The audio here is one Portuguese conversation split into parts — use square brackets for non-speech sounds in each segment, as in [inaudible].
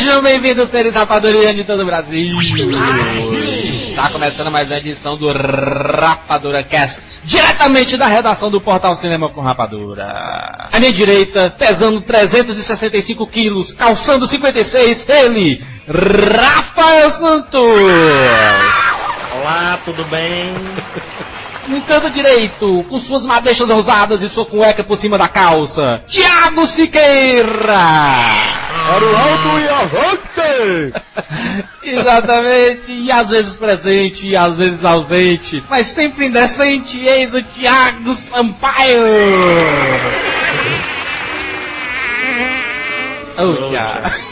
Sejam bem-vindos, seres rapadurianos de todo o Brasil. Está começando mais uma edição do Rapadura Cast, diretamente da redação do portal Cinema com Rapadura. À minha direita, pesando 365 quilos, calçando 56, ele, Rafael Santos. Olá, tudo bem? No canto direito, com suas madeixas rosadas e sua cueca por cima da calça, Thiago Siqueira. Para o alto e avante! [laughs] Exatamente, e às vezes presente, e às vezes ausente, mas sempre indecente, eis o Thiago Sampaio! Oh, Thiago.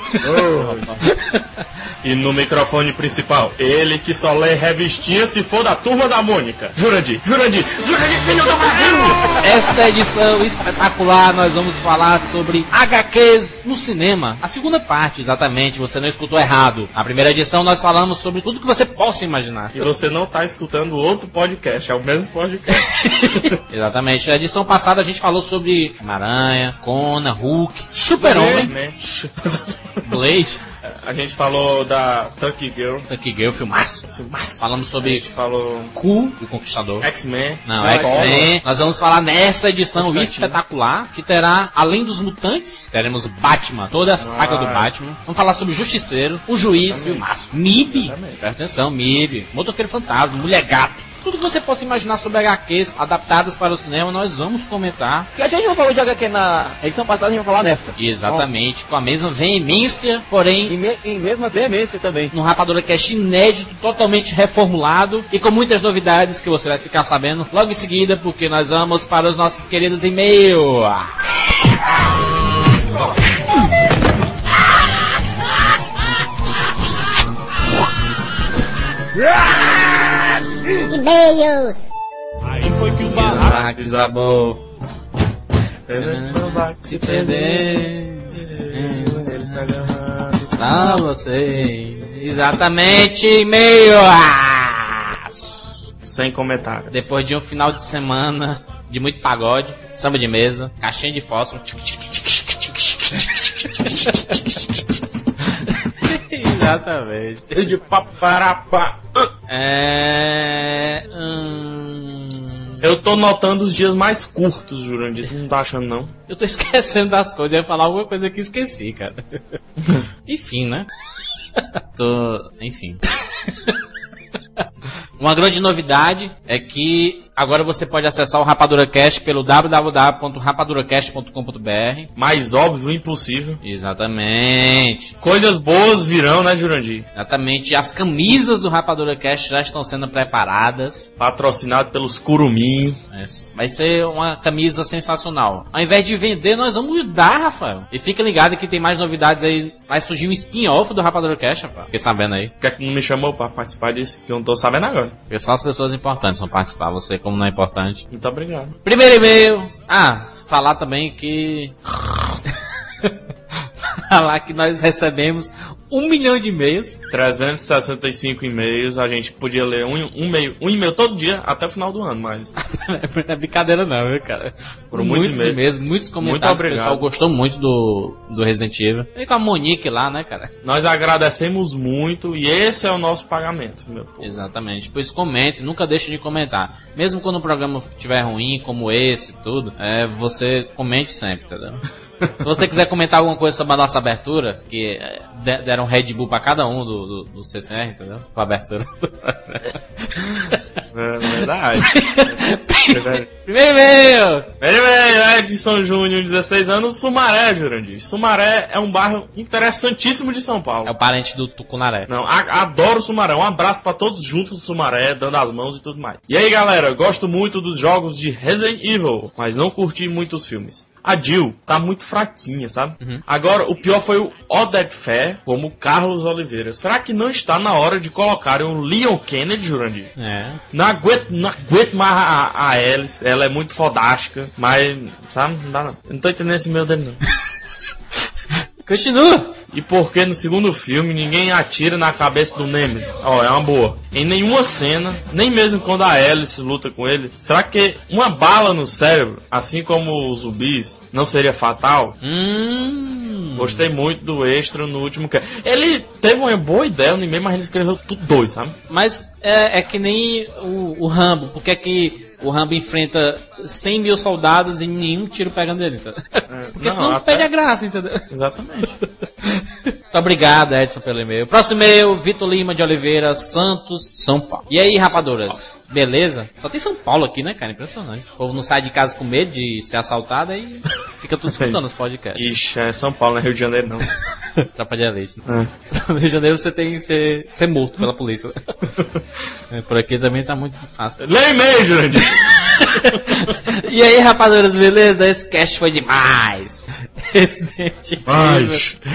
E no microfone principal, ele que só lê revistinha se for da turma da Mônica. Jurandir, Jurandir, Jurandir, filho do Brasil! Esta edição espetacular, nós vamos falar sobre HQs no cinema. A segunda parte, exatamente, você não escutou errado. Na primeira edição nós falamos sobre tudo que você possa imaginar. E você não está escutando outro podcast, é o mesmo podcast. [laughs] exatamente. Na edição passada a gente falou sobre Maranha, Conan, Hulk, Super-Homem, [laughs] Blade. A gente falou da Tucky Girl. Tucky Girl, filmaço. Filmaço. Falamos sobre A gente falou Cu, o Conquistador. X-Men. Não, é X-Men. Nós vamos falar nessa edição espetacular, que terá, além dos mutantes, teremos Batman, toda a saga do Ah. Batman. Vamos falar sobre o Justiceiro, o Juiz, Exatamente. filmaço. Mib, Exatamente. presta atenção, Mib, Motoqueiro Fantasma, Mulher Gato. Tudo que você possa imaginar sobre HQs adaptadas para o cinema, nós vamos comentar. Que a gente não falou de HQ na edição passada, a gente vai falar nessa. Exatamente, com a mesma veemência, porém E, me, e mesma veemência também. num Rapadura Cast inédito, totalmente reformulado e com muitas novidades que você vai ficar sabendo logo em seguida, porque nós vamos para os nossos queridos e-mails. E-mails. Ah, que desabou. Se perder. Só você. Exatamente, e-mail. Sem comentários. Depois de um final de semana de muito pagode, samba de mesa, caixinha de fósforo. [laughs] Exatamente. de paparapá. É. Hum, Eu tô notando os dias mais curtos, Jurandir. Tu não tá achando, não? eu tô [laughs] esquecendo das coisas. Eu ia falar alguma coisa que esqueci, cara. [laughs] Enfim, né? tô. Enfim. [laughs] Uma grande novidade é que agora você pode acessar o Rapadura Cast pelo www.rapaduracast.com.br. Mais óbvio, impossível. Exatamente. Coisas boas virão, né, Jurandir? Exatamente. As camisas do Rapadura Cast já estão sendo preparadas. Patrocinado pelos Curumim. É, Vai ser uma camisa sensacional. Ao invés de vender, nós vamos dar, Rafael. E fica ligado que tem mais novidades aí. Vai surgir um spin-off do Rapadura Cast, Rafael. Fiquei sabendo aí. Por que é não me chamou pra participar disso? Que eu não tô sabendo agora. Porque só as pessoas importantes vão participar. Você, como não é importante. Muito obrigado. Primeiro e-mail. Ah, falar também que. [laughs] [laughs] falar que nós recebemos um milhão de e-mails. 365 e-mails, a gente podia ler um, um, e-mail, um e-mail todo dia até o final do ano, mas [laughs] Não é brincadeira não, viu, cara? Foram muitos muitos e-mails. muitos Muito comentários. o obrigado. pessoal gostou muito do, do Resident Evil. E com a Monique lá, né, cara? nós agradecemos muito e esse é o nosso pagamento, meu povo. Exatamente. Pois comente, nunca deixe de comentar. Mesmo quando o programa estiver ruim, como esse e tudo, é, você comente sempre, entendeu? [laughs] Se você quiser comentar alguma coisa sobre a nossa abertura, que é, de- deram Red Bull pra cada um do, do, do CCR, entendeu? Pra abertura. É verdade. verdade. [laughs] Primeiro e-mail! Ele é de São Júnior, 16 anos, Sumaré, Jurandir. Sumaré é um bairro interessantíssimo de São Paulo. É o parente do Tucunaré. Não, a- adoro Sumaré. Um abraço pra todos juntos do Sumaré, dando as mãos e tudo mais. E aí, galera, gosto muito dos jogos de Resident Evil, mas não curti muito os filmes. A Jill tá muito fraquinha, sabe? Agora, o pior foi o Odette Fair como Carlos Oliveira. Será que não está na hora de colocarem o Leon Kennedy, Jurandir? É. Não aguento, não aguento mais a, a Alice. Ela é muito fodástica, mas, sabe, não dá não. Eu não tô entendendo esse meu dele, não. [laughs] Continua! E por que no segundo filme ninguém atira na cabeça do Nemesis? Ó, é uma boa. Em nenhuma cena, nem mesmo quando a Alice luta com ele, será que uma bala no cérebro, assim como os zumbis, não seria fatal? Hum. Gostei muito do extra no último que Ele teve uma boa ideia no e-mail, mas ele escreveu tudo dois, sabe? Mas é, é que nem o, o Rambo, porque é que o Rambo enfrenta 100 mil soldados e nenhum tiro pegando ele, entendeu? Porque não, senão até- perde a graça, entendeu? Exatamente. [laughs] Muito obrigado, Edson, pelo e-mail. Próximo e-mail, Vitor Lima de Oliveira, Santos, São Paulo. E aí, rapaduras? Beleza? Só tem São Paulo aqui, né, cara? Impressionante. O povo não sai de casa com medo de ser assaltado aí fica tudo escutando os podcasts. Ixi, é São Paulo, não é Rio de Janeiro, não. Tropa de elite. É. [laughs] No Rio de Janeiro você tem que ser, ser morto pela polícia. [laughs] É, Por aqui também tá muito fácil. Lê e-mail, Jurandir. [laughs] E aí, rapaduras, beleza? Esse cast foi demais. Resident Evil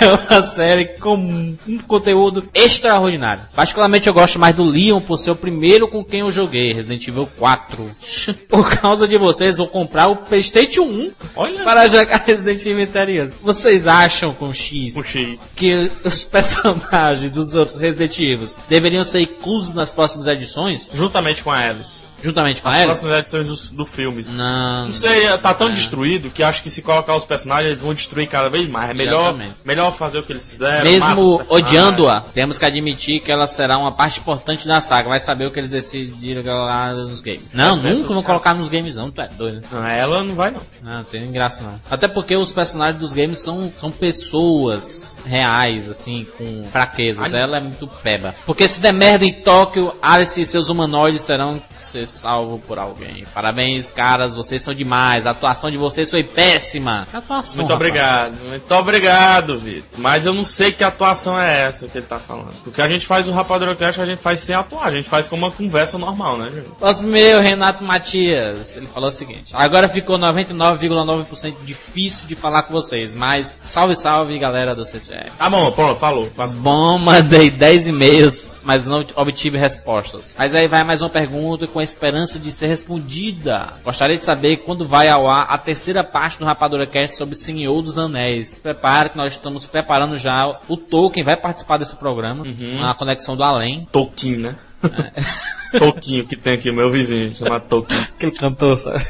é uma série com um conteúdo extraordinário. Particularmente eu gosto mais do Leon por ser o primeiro com quem eu joguei, Resident Evil 4. [laughs] Por causa de vocês, vou comprar o Playstation 1 Olha para jogar Resident Evil Interiors. Vocês acham com X o X. que os [laughs] personagens dos outros Resident Evil deveriam ser inclusos nas próximas edições, Juntamente com a Alice. Juntamente com As próximas edições do, do filme. Não. Não sei, tá É. tão destruído que acho que se colocar os personagens eles vão destruir cada vez mais. É melhor, Exatamente. melhor fazer o que eles fizeram. Mesmo odiando-a, temos que admitir que ela será uma parte importante da saga. Vai saber o que eles decidiram lá nos games. Não, certo, nunca vão colocar nos games não, tu é doido. Não, ela não vai não. Não, não tem graça não. Até porque os personagens dos games são, são pessoas reais, assim, com fraquezas. Ai. Ela é muito peba. Porque se der merda em Tóquio, Alice e seus humanoides terão que ser salvos por alguém. Parabéns, caras, vocês são demais. A atuação de vocês foi péssima. Atuação, Muito rapaz. obrigado, muito obrigado, Vitor. Mas eu não sei que atuação é essa que ele tá falando. Porque a gente faz o Rapadrocast, a gente faz sem atuar, a gente faz como uma conversa normal, né, gente? Nosso meu, Renato Matias, ele falou o seguinte: Agora ficou 99,9% difícil de falar com vocês, mas salve, salve, galera do CCR. Tá bom, pronto, falou. Passa- Bom, [laughs] mandei 10 e-mails, mas não obtive respostas. Mas aí vai mais uma pergunta com a esperança de ser respondida. Gostaria de saber quando vai ao ar a terceira parte do Rapadura Cast sobre Senhor dos Anéis. Prepara que nós estamos preparando já. O Tolkien vai participar desse programa, na conexão do além. Toquinho, né? [laughs] Toquinho que tem aqui, meu vizinho, chamado Toquinho. Aquele cantor, sabe?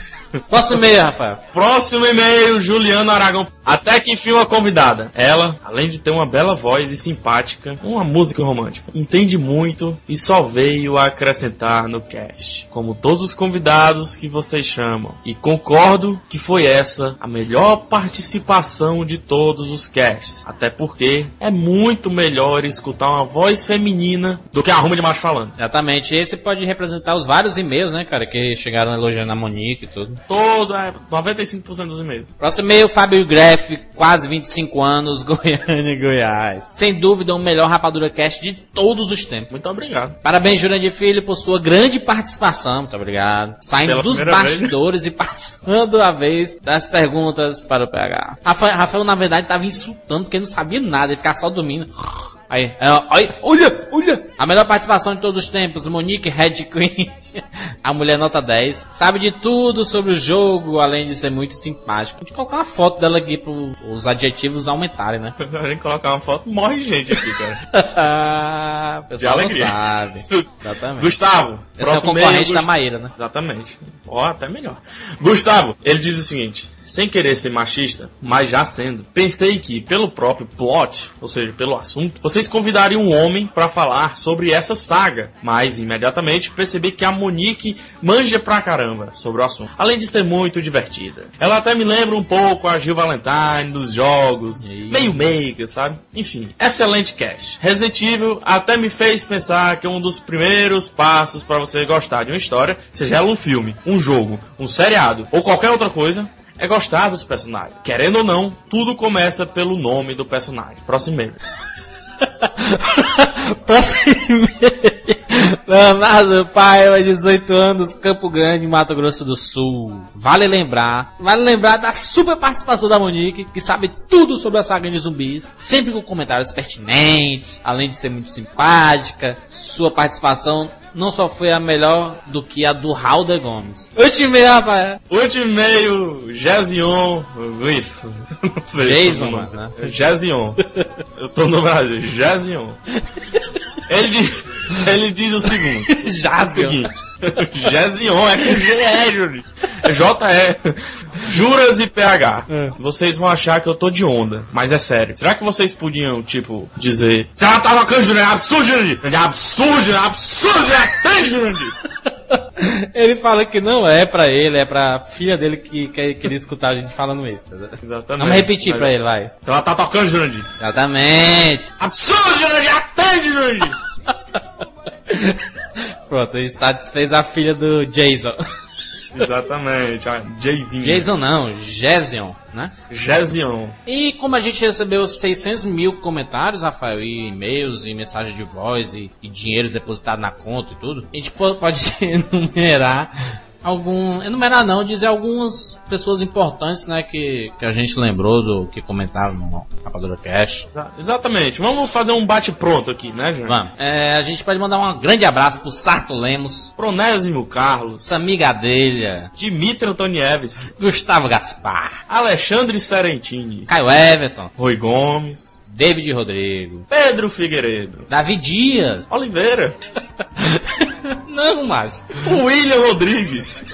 Próximo e-mail, Rafael. Próximo e-mail, Juliana Aragão. Até que enfim uma convidada. Ela, além de ter uma bela voz e simpática, uma música romântica, entende muito e só veio a acrescentar no cast. Como todos os convidados que vocês chamam. E concordo que foi essa a melhor participação de todos os casts. Até porque é muito melhor escutar uma voz feminina do que a ruma de macho falando. Exatamente. Esse pode representar os vários e-mails, né, cara, que chegaram elogiando a Monique e tudo. Todo, é, 95% dos e-mails. Próximo e-mail, Fábio Greff, quase 25 anos, [laughs] Goiânia, Goiás. Sem dúvida, o melhor Rapadura Cast de todos os tempos. Muito obrigado. Parabéns, Jurandir Filho, por sua grande participação. Muito obrigado. Saindo Pela dos primeira vez. bastidores e [laughs] passando a vez das perguntas para o PH. Rafael, Rafael na verdade, estava insultando porque não sabia nada, ele ficava só dormindo. Aí, é, aí, olha, olha! A melhor participação de todos os tempos, Monique Red Queen, [laughs] a mulher nota 10, sabe de tudo sobre o jogo, além de ser muito simpática. A gente colocar uma foto dela aqui para os adjetivos aumentarem, né? [laughs] A gente colocar uma foto, morre gente aqui, cara. [laughs] o pessoal não sabe. Exatamente. Gustavo, Esse é o próximo concorrente e-mail, da Maíra, né? Exatamente. Ó, até melhor. Gustavo, ele diz o seguinte: sem querer ser machista, mas já sendo, pensei que, pelo próprio plot, ou seja, pelo assunto, vocês convidariam um homem pra falar sobre essa saga. Mas imediatamente percebi que a Monique manja pra caramba sobre o assunto. Além de ser muito divertida. Ela até me lembra um pouco a Gil Valentine dos jogos, meio maker, sabe? Enfim, excelente cast. Resident Evil até me fez pensar que um dos primeiros passos pra você gostar de uma história, seja ela um filme, um jogo, um seriado ou qualquer outra coisa, é gostar dos personagens. Querendo ou não, tudo começa pelo nome do personagem. Próximo e-mail. [laughs] Próximo e-mail. Leonardo Paiva, 18 anos, Campo Grande, Mato Grosso do Sul. Vale lembrar, vale lembrar da super participação da Monique, que sabe tudo sobre a saga de zumbis, sempre com comentários pertinentes, além de ser muito simpática. Sua participação não só foi a melhor do que a do Halder Gomes. Último e-mail, rapaz. Último e-mail, Jazion Luiz. [laughs] Não sei. Jason, mano, Jazion. Eu tô no Brasil, Jazion. [laughs] Ele, diz- [laughs] ele diz o seguinte. [laughs] É o Jazion. seguinte. [laughs] Jazion é com G-E, Júlio. É J-E. Juras e PH. Vocês vão achar que eu tô de onda, mas é sério. Será que vocês podiam, tipo, dizer... Se ela tava com Júlio, é absurdo, Júlio. É absurdo, é absurdo, é tem, Júlio. Ele fala que não é pra ele, é pra filha dele que que- queria escutar a gente falando isso. tá? Exatamente. Vamos repetir Mas- pra ele, vai. Se ela tá tocando, Jurandir. Exatamente. Absurdo, Jurandir! Atende, Jurandir! [laughs] Pronto, ele satisfez a filha do Jason. [laughs] Exatamente, a Jayzinho. Jason não, Jason, né? Jazion. E como a gente recebeu 600 mil comentários, Rafael, e e-mails, e mensagens de voz, e, e dinheiro depositado na conta e tudo, a gente po- pode [laughs] enumerar algum... Enumerar não, dizer algumas pessoas importantes, né, que, que a gente lembrou do que comentaram no Rapadura Cash. Exatamente. Vamos fazer um bate-pronto aqui, né, Jurandir? Vamos. É, a gente pode mandar um grande abraço pro Sarto Lemos, Pronésimo Carlos. Sami Gadelha, Dmitry Antonievski. Gustavo Gaspar, Alexandre Serentini. Caio Everton, Rui Gomes. David Rodrigo, Pedro Figueiredo. Davi Dias. Oliveira. [laughs] [laughs] Não, mais. William Rodrigues.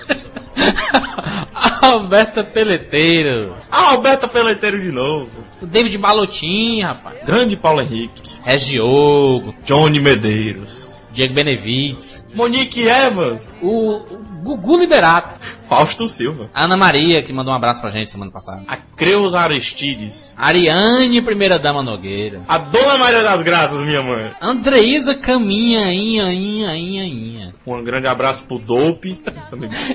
[laughs] Alberta Peleteiro. Alberto Peleteiro de novo. O David Balotin, rapaz. Grande Paulo Henrique. Regiogo. Johnny Medeiros. Diego Benevides. Monique Evans. O, o Gugu Liberato. Fausto Silva. Ana Maria, que mandou um abraço pra gente semana passada. A Creus Aristides. Ariane, primeira dama Nogueira. A Dona Maria das Graças, minha mãe. Andreísa Caminha, inha, inha, inha, inha. Um grande abraço pro Dope.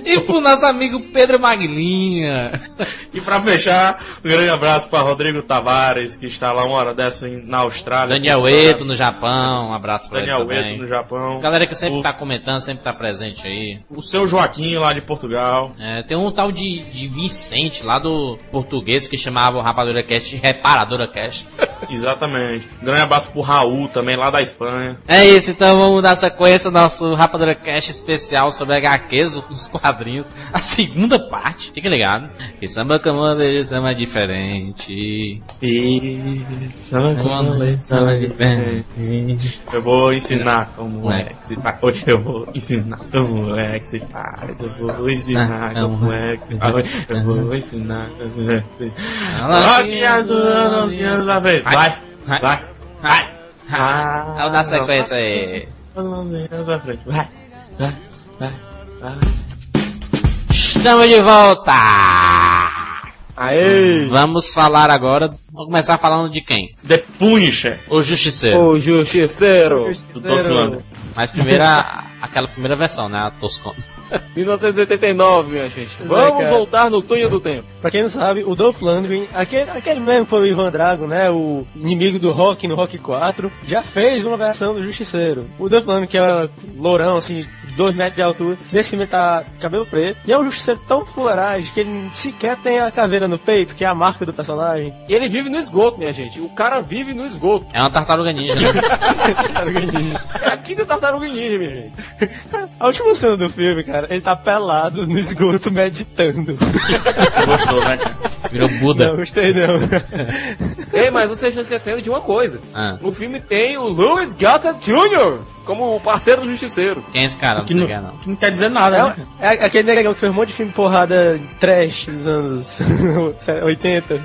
E pro nosso amigo Pedro Maglinha. e pra fechar, um grande abraço pra Rodrigo Tavares, que está lá uma hora dessa na Austrália. Daniel Eto no Japão, um abraço pra Daniel ele também. Eto no Japão. Galera que sempre o, tá comentando, sempre tá presente aí. o seu Joaquim lá de Portugal. É, tem um tal de, de Vicente lá do português que chamava o Rapadura Cast de Reparadora Cast. [laughs] Exatamente. Grande abraço pro Raul também lá da Espanha. É isso, então vamos dar sequência ao nosso Rapadura Cast especial sobre HQs, os quadrinhos, a segunda parte. Fique ligado. Que samba comanda samba diferente. E... Samba Comanda samba diferente. Eu vou ensinar como é que se faz. Oi, Eu vou ensinar como é que se faz. Eu vou ensinar como é que se faz. Eu vou ensinar como é que se faz. Do ano, novinha da frente. Vai, Vai. vai, vai. Ah, Vamos dar sequência aí. Novinha da frente. Vai, vai, vai, vai. Estamos de volta! Aê! Vamos falar agora. Vamos começar falando de quem? The Punisher, O Justiceiro. O Justiceiro! do Dolph Lundgren. Mas primeiro aquela primeira versão, né? A Toscona. [laughs] 1989, minha gente. É, Vamos cara. voltar no túnel do tempo. Pra quem não sabe, o Dolph Lundgren, aquele, aquele mesmo que foi o Ivan Drago, né? O inimigo do Rock no Rock 4, já fez uma versão do Justiceiro. O Dolph Lundgren, que é lourão, assim, 2 metros de altura, nesse filme tá cabelo preto, e é um Justiceiro tão fuleiragem que ele sequer tem a caveira no peito, que é a marca do personagem. E ele vive no esgoto, minha gente. O cara vive no esgoto. É uma tartaruga ninja, né? [laughs] É aqui do Tartaruga Ninja, minha gente. A última cena do filme, cara, ele tá pelado no esgoto meditando. Gostou, né, cara? Virou Buda. Não, gostei não. Ei, mas você está esquecendo de uma coisa. Ah, No filme tem o Louis Gossett Jr. como o parceiro do Justiceiro. quem é esse cara? Não Que não, quem é, não. que não quer dizer nada, né? É, é aquele negão que fez um monte de filme porrada trash dos anos [laughs] 80.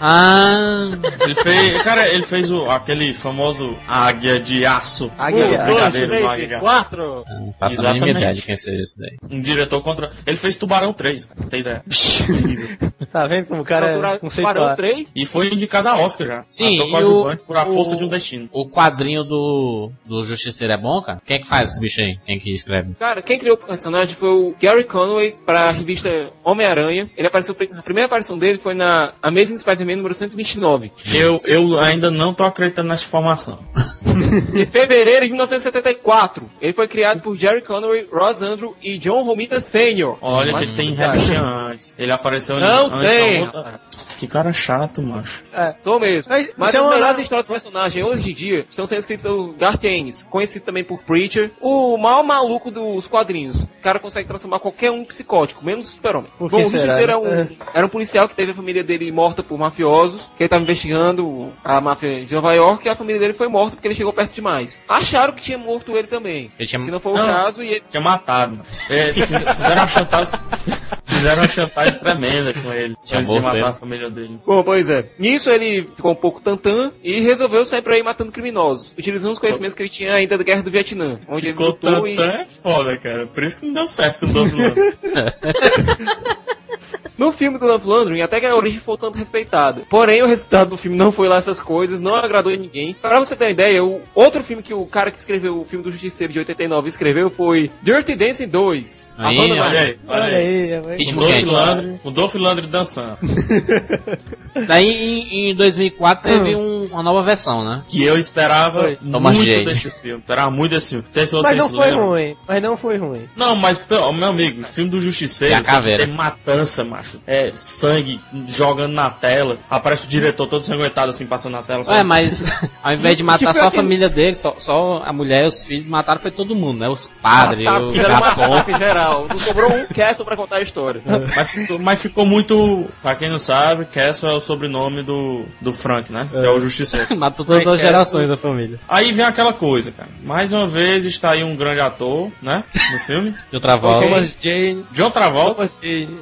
Ah, Ele fez, cara, ele fez o, aquele famoso Águia de Aço. Águia de Aço. brigadeiro no Águia três, de Aço. quatro. não a mínima Exatamente. ideia de quem seja esse daí. Um diretor contra. Ele fez Tubarão 3, cara, tem ideia. [laughs] Tá vendo como o cara é Tubarão conceituado? 3. E foi indicado a Oscar já. Sim, e o- por A o- Força de um Destino. O quadrinho do, do Justiceiro é bom, cara? Quem é que faz esse bicho aí? Quem é que escreve? Cara, quem criou o personagem foi o Gary Conway para a revista Homem-Aranha. Ele apareceu, a primeira aparição dele foi na Amazing Spider-Man número 129. Eu, eu ainda não tô acreditando nessa informação. [laughs] Em fevereiro de 1974, ele foi criado por Jerry Conway, Ross Andrew e John Romita Sr. Olha, Mas, que tem cara, revista antes. Ele apareceu em- Não antes tem, da outra- que cara chato, macho. É. Sou mesmo. Mas- Mas, é as uma- melhores histórias de personagem hoje em dia estão sendo escritas pelo Garth Ennis, conhecido também por Preacher, o maior maluco dos quadrinhos. O cara consegue transformar qualquer um em psicótico, menos o super-homem. Bom, o Justiceiro era né? um, era um policial que teve a família dele morta por mafiosos, que ele estava investigando a máfia de Nova York e a família dele foi morta porque ele chegou perto demais. Acharam que tinha morto ele também. Ele tinha- Que não foi o Não. caso e ele... Tinha matado. mano. É, fiz- fizeram uma chantagem. [laughs] Fizeram uma chantagem tremenda com ele. Tinha antes de matar ele. a família dele. Bom, pois é. Nisso ele ficou um pouco tantã e resolveu sair por aí matando criminosos, utilizando os conhecimentos que ele tinha ainda da Guerra do Vietnã, onde Ficou ele lutou e... tantã é foda, cara. Por isso que não deu certo com o Dolph Lundgren. [laughs] No filme do Love Landry, até que a origem foi tanto respeitada. Porém, o resultado do filme não foi lá essas coisas, não agradou ninguém. Pra você ter uma ideia, o outro filme que o cara que escreveu o filme do Justiceiro de 89 escreveu foi Dirty Dancing 2. Aí, banda olha Olha mais- aí, olha Olha aí. aí, é, O Dolph. Lundgren, o Dolph Lundgren dançando. [laughs] Daí em, em 2004 teve um- uma nova versão, né? Que eu esperava Foi. Muito Jane. desse filme. Esperava muito desse filme. Não sei se Mas vocês não se foi lembram. ruim. Mas não foi ruim. Não, mas, meu amigo, o filme do Justiceiro E a tem matança, macho. É sangue jogando na tela. Aparece o diretor todo sanguentado assim, passando na tela. Sabe? mas [laughs] ao invés de matar foi só a família dele, só, só a mulher e os filhos, mataram foi todo mundo, né? Os padres, Tá, os garçons. massacre geral. Não sobrou um Castle pra contar a história. Mas, ficou, mas ficou muito. Pra quem não sabe, Castle é o sobrenome do, do Frank, né? Que é o Justiceiro. [laughs] Matou todas as Ai, gerações da família. Aí vem aquela coisa, cara. Mais uma vez está aí um grande ator, né? No filme. [laughs] De outra volta, Thomas Jane. John Travolta. Thomas Jane.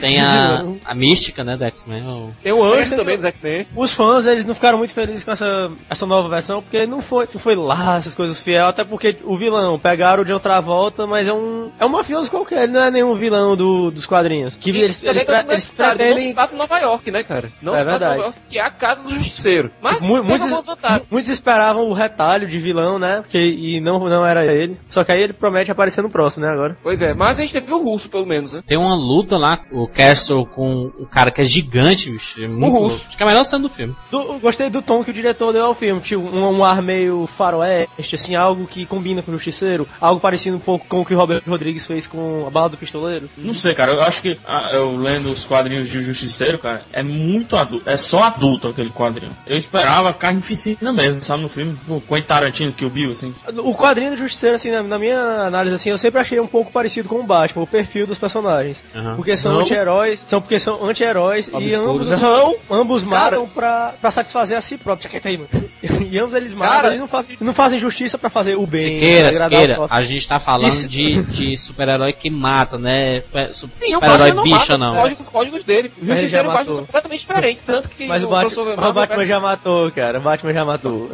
Tem a, a mística, né, do X-Men. o- Tem o Anjo também dos X-Men. Os fãs, eles não ficaram muito felizes com essa, essa nova versão, porque não foi, não foi lá essas coisas fiel, até porque o vilão, pegaram o de outra volta, mas é um, é um mafioso qualquer, ele não é nenhum vilão do, dos quadrinhos. Que E eles, eles, todo pre- mundo eles explicado, Não se pretendem... passa em Nova York, né, cara? Não É se passa em verdade. Nova York, que é a casa do Justiceiro. Mas Mu- teve muitos, muitos esperavam o retalho de vilão, né? Porque, e não, não era ele. Só que aí ele promete aparecer no próximo, né? Agora. Pois é, mas a gente teve o russo, pelo menos, né? Tem uma luta lá, o Castle com o cara que é gigante, bicho. é muito russo. louco. Acho que é a melhor cena do filme. Do- gostei do tom que o diretor deu ao filme. Tipo, um, um ar meio faroeste, assim, algo que combina com o Justiceiro. Algo parecido um pouco com o que o Robert Rodrigues fez com a Bala do Pistoleiro. Não sei, cara. Eu acho que ah, eu lendo os quadrinhos de Justiceiro, cara, é muito adulto. É só adulto aquele quadrinho. Eu esperava carnificina mesmo, sabe? No filme, pô, com o Tarantino que o Bill, assim. O quadrinho do Justiceiro, assim, na, na minha análise, assim, eu sempre achei um pouco parecido com o Batman, o perfil dos personagens. Aham. Porque são Não. Anti-heróis, são porque são anti-heróis e ambos, Não! ambos Cara. matam pra, pra satisfazer a si próprio. Quieta aí, mano. [laughs] E ambos eles matam, Cara. eles não fazem, não fazem justiça pra fazer o bem. Siqueira, agradar Siqueira, a gente tá falando Isso. de, de [laughs] super-herói que mata, né? Su- Sim, o Super-herói Batman não bicha, não. os códigos, os códigos dele. O Justiceiro e já o Batman são completamente diferentes, tanto que Mas o, Batman, o Batman parece- já matou, cara. O Batman já matou.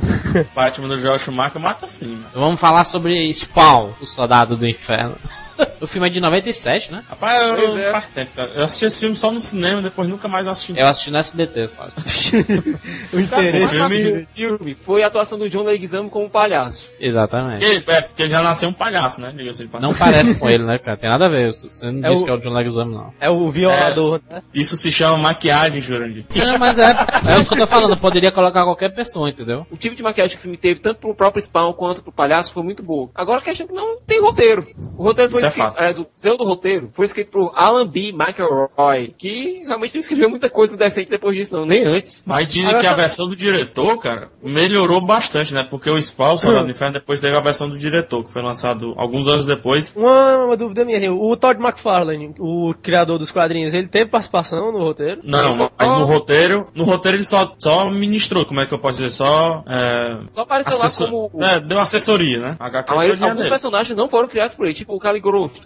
Batman do Joel Schumacher mata sim, mano. Vamos falar sobre Spawn, o soldado do inferno. [laughs] [laughs] o filme é de 97, né? Rapaz, eu não é. faz tempo, cara. Eu assisti esse filme só no cinema, depois nunca mais assisti. Eu assisti no SBT, só. [laughs] O interesse. filme- filme foi a atuação do John Leguizamo como palhaço. Exatamente. Porque, é, porque ele já nasceu um palhaço, né? Não parece com ele, né, cara? Tem nada a ver. Você não É disse o- que é o John Leguizamo, não. É o violador, né? Isso se chama maquiagem, Jurandir. [laughs] Não, mas é, é o que eu tô falando. Poderia colocar qualquer pessoa, entendeu? O tipo de maquiagem que o filme teve, tanto pro próprio Spawn quanto pro palhaço, foi muito boa. Agora a questão é que não tem roteiro. O roteiro foi é fato. aliás, o pseudo roteiro foi escrito por Alan B. McElroy, que realmente não escreveu muita coisa decente depois disso, não, nem antes. Mas dizem que a versão do diretor, cara, melhorou bastante, né? Porque o Spawn, o Soldado do Inferno, depois teve a versão do diretor, que foi lançado alguns anos depois. Uma, uma dúvida minha, assim, o Todd McFarlane, o criador dos quadrinhos, ele teve participação no roteiro? Não, Só- mas no roteiro, no roteiro ele só, só ministrou, como é que eu posso dizer? Só, é, Só apareceu assessor- lá como... é, deu assessoria, né? A HQ a maioria- todinha alguns dele. personagens não foram criados por ele, tipo o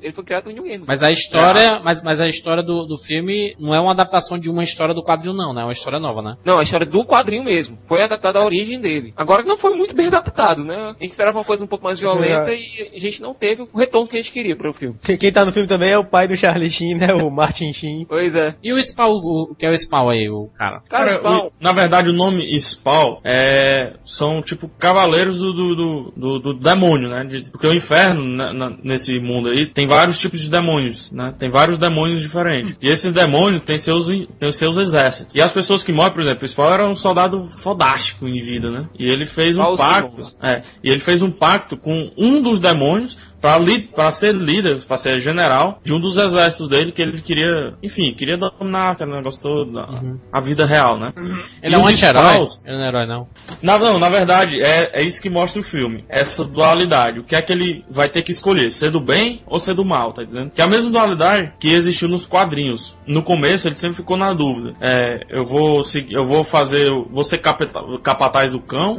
Ele foi criado por ninguém. Mas a história, mas, mas a história do, do filme não é uma adaptação de uma história do quadrinho, não, né? É uma história nova, né? Não, a história do quadrinho mesmo. Foi adaptada à origem dele. Agora não foi muito bem adaptado, né? A gente esperava uma coisa um pouco mais violenta e a gente não teve o retorno que a gente queria para o filme. Quem, quem tá no filme também é o pai do Charlie Sheen, né? O Martin Sheen. Pois é. E o Spawn, o, o que é o Spawn aí, o cara? Cara, Cara, Spawn, o- na verdade, o nome Spawn é, são tipo cavaleiros do, do, do, do- do demônio, né? De- porque o inferno, né, na- nesse mundo aí, tem vários tipos de demônios, né? Tem vários demônios diferentes. E esses demônios têm seus, têm seus exércitos. E as pessoas que morrem, por exemplo, o Spawn era um soldado fodástico em vida, né? E ele fez um os pacto. É, e ele fez um pacto com um dos demônios pra ser líder, pra ser general de um dos exércitos dele que ele queria, enfim, queria dominar aquele negócio todo, a, a vida real, né? Ele E é um anti-herói? Ele não é herói, não. na, não, na verdade, é, é isso que mostra o filme. Essa dualidade. O que é que ele vai ter que escolher? Ser do bem ou ser do mal, tá entendendo? Que é a mesma dualidade que existiu nos quadrinhos. No começo, ele sempre ficou na dúvida. É, eu vou seguir, eu vou fazer, vou ser capeta, capataz do cão,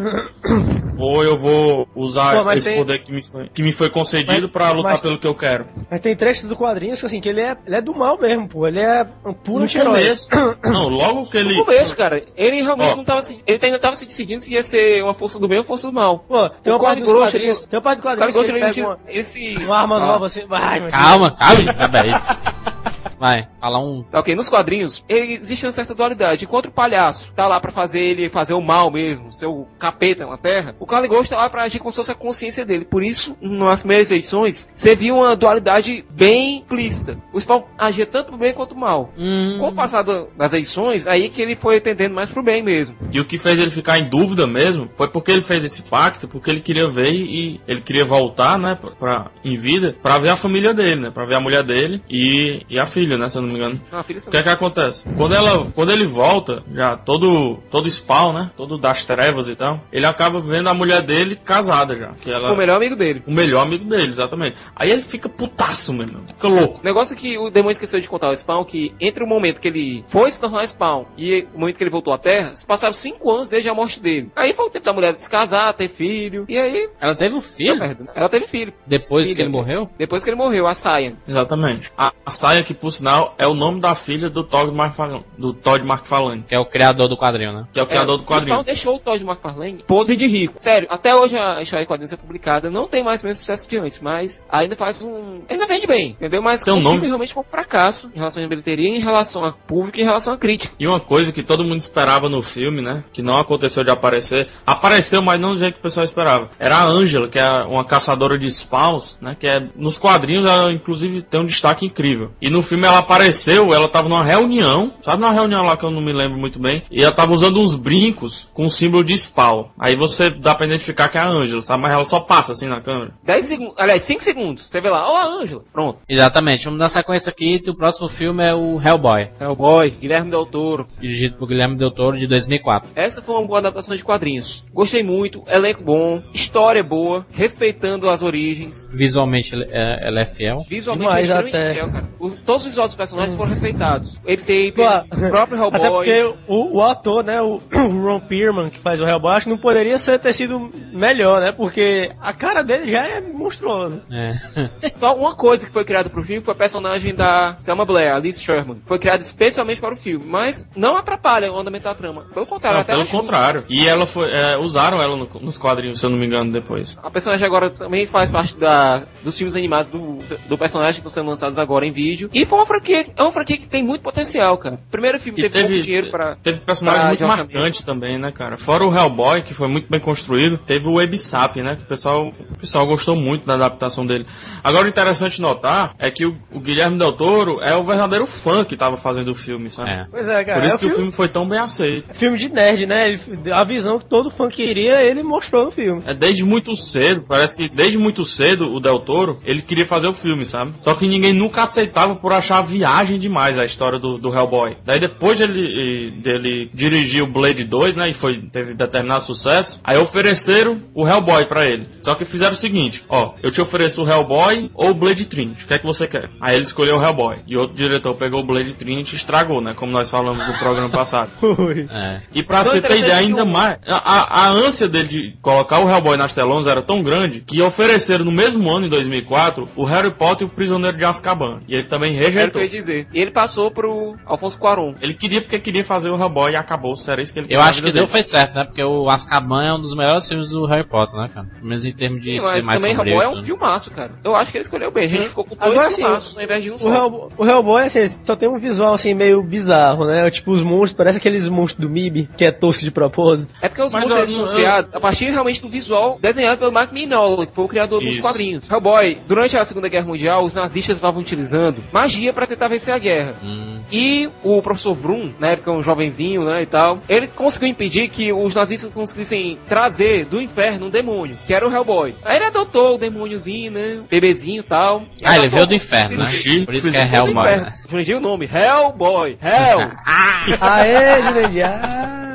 [coughs] ou eu vou usar Pô, esse tem- poder que me foi, que me foi concedido Mas- pra lutar mas- pelo que eu quero. Mas tem trechos do quadrinho que assim, que ele é, ele é do mal mesmo, pô. Ele é um puro No começo, [coughs] não, logo que ele... No começo, cara, ele realmente Ó. não tava se, ele ainda tava se decidindo se ia ser uma força do bem ou força do mal. Pô, tem uma parte quadrinhos, ele- tem uma parte do cara quadrinho que gosta ele de pega uma, esse uma arma Ah. nova assim, vai, meu Calma, calma, [laughs] gente. Vai, fala um. Tá ok, nos quadrinhos ele- existe uma certa dualidade. Enquanto o palhaço tá lá pra fazer ele fazer o mal mesmo, ser o capeta na Terra, o Caligos tá lá pra agir como se fosse a consciência dele. Por isso, nas primeiras edições, você viu uma dualidade bem implícita. O Spawn agia tanto pro bem quanto pro mal. Hum, Com o passar das edições, aí que ele foi entendendo mais pro bem mesmo. E o que fez ele ficar em dúvida mesmo foi porque ele fez esse pacto, porque ele queria ver e ele queria voltar, né, pra, pra- em vida, pra ver a família dele, né, pra ver a mulher dele e, e a filha, né, se eu não me engano. Ah, filho, O que é que acontece? Quando ela, quando ele volta, já todo, todo spawn, né, todo das trevas e tal, ele acaba vendo a mulher dele casada já, que ela o melhor amigo dele. o melhor amigo dele, exatamente. Aí ele fica putaço, mesmo, fica louco. O negócio é que o demônio esqueceu de contar ao Spawn que entre o momento que ele foi se tornar Spawn e o momento que ele voltou à Terra, se passaram cinco anos desde a morte dele. Aí foi o tempo da mulher se casar, ter filho, e aí... Ela teve um filho né? Ela teve filho. depois Filha, que ele morreu? Depois que ele morreu, a Cyan. Exatamente. A, a saia que, por sinal, é o nome da filha do Todd McFarlane, do Todd McFarlane, Que é o criador do quadrinho, né? que é o criador do O Spawn quadrinho. deixou o Todd McFarlane podre de rico. Sério, até hoje a história de quadrinhos é publicada, não tem mais o mesmo sucesso de antes, mas ainda faz um... Ainda vende bem, entendeu? Mas Tem um nome? filme realmente foi um fracasso em relação à bilheteria, em relação a público e em relação à crítica. E uma coisa que todo mundo esperava no filme, né? Que não aconteceu de aparecer. Apareceu, mas não do jeito que o pessoal esperava. Era a Angela, que é uma caçadora de spawns, né? Que é. Nos quadrinhos ela, inclusive, tem um destaque incrível. E no filme ela apareceu, ela tava numa reunião, sabe numa reunião lá que eu não me lembro muito bem. E ela tava usando uns brincos com o símbolo de spawn. Aí você dá pra identificar que é a Angela, sabe? Mas ela só passa assim na câmera. 10 segundos, aliás, 5 segundos. Você vê lá, ó a Ângela. Pronto. Exatamente. Vamos dar sequência aqui. O próximo filme é o Hellboy, Hellboy, Guilherme Del Toro. dirigido por Guilherme Del Toro de 2004. Essa foi uma boa adaptação de quadrinhos. Gostei muito, elenco bom, história boa, respeitando as origens. Visualmente é, ela é fiel. Visualmente Demais é extremamente até. fiel, cara. Os- todos os visuais dos personagens foram respeitados. O Ape o próprio [laughs] Até Hellboy. porque o, o ator, né, o, [clears throat] o Ron Perlman, que faz o Hellboy, acho que não poderia ser, ter sido melhor, né? Porque a cara dele já é monstruosa. É. [laughs] Só uma coisa que foi criada pro filme foi a personagem da Selma Blair, a Liz Sherman. Foi criada especialmente para o filme, mas não atrapalha o andamento da trama. Pelo contrário, Não, até pelo contrário. E ela foi. é, usaram ela no- nos quadrinhos, se eu não me engano, depois. A personagem agora também faz parte da, dos filmes animados do, do personagem que estão sendo lançados agora em vídeo. E foi uma franquia, é uma franquia que tem muito potencial, cara. O primeiro filme teve, teve, pouco dinheiro para teve personagem pra muito de orçamento. marcante também, né, cara? Fora o Hellboy, que foi muito bem construído, teve o Ebisap, né? Que o pessoal, o pessoal gostou muito da adaptação dele. Agora, o interessante notar é que o, o Guilherme Del Toro é o verdadeiro fã que tava fazendo o filme, sabe? É. Pois é, cara. Por isso é que o filme foi tão bem aceito. é filme de nerd, né? Ele- a visão que todo fã queria, ele mostrou no filme. É desde muito cedo, parece que desde muito cedo o Del Toro, ele queria fazer o filme, sabe? Só que ninguém nunca aceitava por achar viagem demais a história do, do Hellboy. Daí depois dele, dele dirigir o Blade 2, né, e foi, teve determinado sucesso, aí ofereceram o Hellboy pra ele. Só que fizeram o seguinte, ó, eu te ofereço o Hellboy ou o Blade Trinity, o que é que você quer? Aí ele escolheu o Hellboy. E outro diretor pegou o Blade Trinity e estragou, né, como nós falamos no programa [laughs] passado. Foi. É. E pra você ter ideia ainda mais, a, a, ânsia dele de colocar o Hellboy nas telonas era tão grande que ofereceram no mesmo ano, em 2004, o Harry Potter e o Prisioneiro de Azkaban. E ele também Era o que eu ia dizer. E ele passou pro Alfonso Cuarón. Ele queria porque queria fazer o Hellboy e acabou. Era isso que ele Eu acho que deu foi certo, né? Porque o Azkaban é um dos melhores filmes do Harry Potter, né, cara? Pelo menos em termos de ser Mas mais também sombrio. Hellboy é um tudo. filmaço, cara. Eu acho que ele escolheu bem. A gente ficou com dois Agora sim, filmaços ao invés de um O, só. Hellboy, o Hellboy, assim, só tem um visual, assim, meio bizarro, né? Tipo, os monstros, parece aqueles monstros do MIB, que é tosco de propósito. É porque os Mas monstros eu- eles são eu- criados a partir realmente do visual desenhado pelo Mark Mignola, que foi o criador dos Isso. quadrinhos. Hellboy, durante a Segunda Guerra Mundial, os nazistas estavam utilizando magia pra tentar vencer a guerra. Hum. E o professor Brum, na época um jovenzinho, né, e tal, ele conseguiu impedir que os nazistas conseguissem trazer do inferno um demônio, que era o Hellboy. Aí ele adotou o demôniozinho, né, bebezinho e tal. E Ah, ele veio do inferno, né? Por isso que é por isso Hellboy. Né? Jurandir o nome, Hellboy, Hell. [laughs] Aê, Jurandir!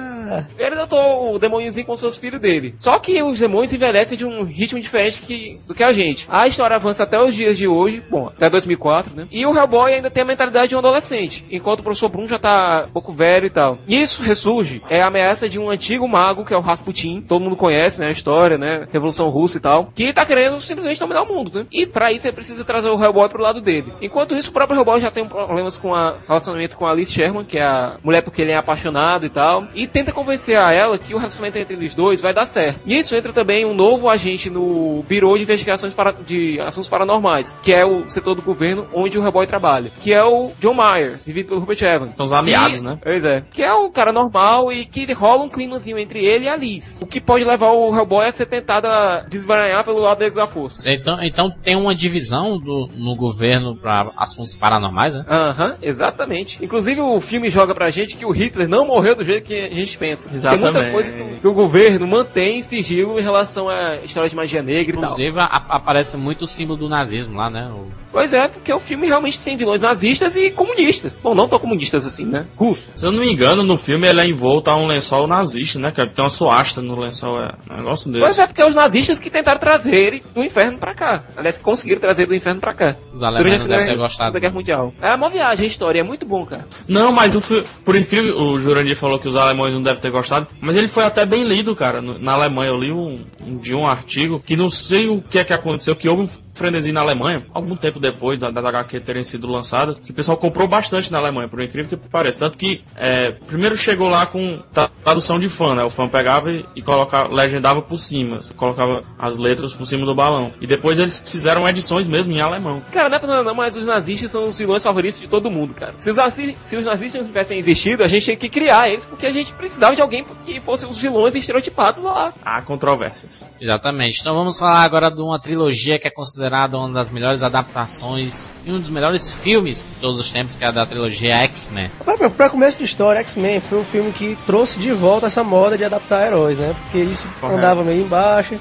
Ele adotou o demôniozinho com seus filhos dele. Só que os demônios envelhecem de um ritmo diferente que, do que a gente. A história avança até os dias de hoje, bom, até 2004, né? E o Hellboy ainda tem a mentalidade de um adolescente, enquanto o professor Brum já tá um pouco velho e tal. E isso ressurge, é a ameaça de um antigo mago, que é o Rasputin, todo mundo conhece, né, a história, né, Revolução Russa e tal, que tá querendo simplesmente dominar o mundo, né? E pra isso ele precisa trazer o Hellboy pro lado dele. Enquanto isso, o próprio Hellboy já tem problemas com o relacionamento com a Liz Sherman, que é a mulher porque ele é apaixonado e tal, e tenta convencer a ela que o relacionamento entre eles dois vai dar certo. E isso entra também um novo agente no Biro de Investigações para, de Assuntos Paranormais, que é o setor do governo onde o Hellboy trabalha, que é o John Myers, vivido pelo Rupert Evans. São os aliados, Que- né? Pois é. Que é o cara normal e que rola um climazinho entre ele e a Liz. O que pode levar o Hellboy a ser tentado a desbaranhar pelo lado da força. Então, então tem uma divisão do, no governo para assuntos paranormais, né? Aham, exatamente. Inclusive o filme joga pra gente que o Hitler não morreu do jeito que a gente pensa. Tem muita Exatamente. coisa que, o- que o governo mantém em sigilo em relação à história de magia negra e tal. Inclusive a- aparece muito o símbolo do nazismo lá, né? O- Pois é, porque o filme realmente tem vilões nazistas e comunistas. Bom, não tão comunistas assim, né? Russos. Se eu não me engano, no filme ele é envolto a um lençol nazista, né, cara? Tem uma suasta no lençol, é um negócio desse. Pois é, porque é os nazistas que tentaram trazer ele do inferno pra cá. Aliás, que conseguiram trazer ele do inferno pra cá. Os alemães não devem ter gostado. Guerra Mundial. É uma viagem a história, é muito bom, cara. Não, mas o filme, por incrível, o Jurandir falou que os alemães não devem ter gostado, mas ele foi até bem lido, cara. No- na Alemanha eu li um, um de um artigo que não sei o que é que aconteceu, que houve um frenesi na Alemanha, algum tempo depois da, das HQ terem sido lançadas, que o pessoal comprou bastante na Alemanha, por incrível que pareça. Tanto que, é, primeiro chegou lá com tra- tradução de fã, né? O fã pegava e, e colocava, legendava por cima, colocava as letras por cima do balão. E depois eles fizeram edições mesmo em alemão. Cara, não é pra nada não, mas os nazistas são os vilões favoritos de todo mundo, cara. Se os, se os nazistas não tivessem existido, a gente tinha que criar eles, porque a gente precisava de alguém que fosse os vilões estereotipados lá. Há controvérsias. Exatamente. Então vamos falar agora de uma trilogia que é considerada uma das melhores adaptações e um dos melhores filmes de todos os tempos, que é a da trilogia X-Men. Pra começo de história, X-Men foi um filme que trouxe de volta essa moda de adaptar heróis, né? Porque isso Correto. andava meio embaixo.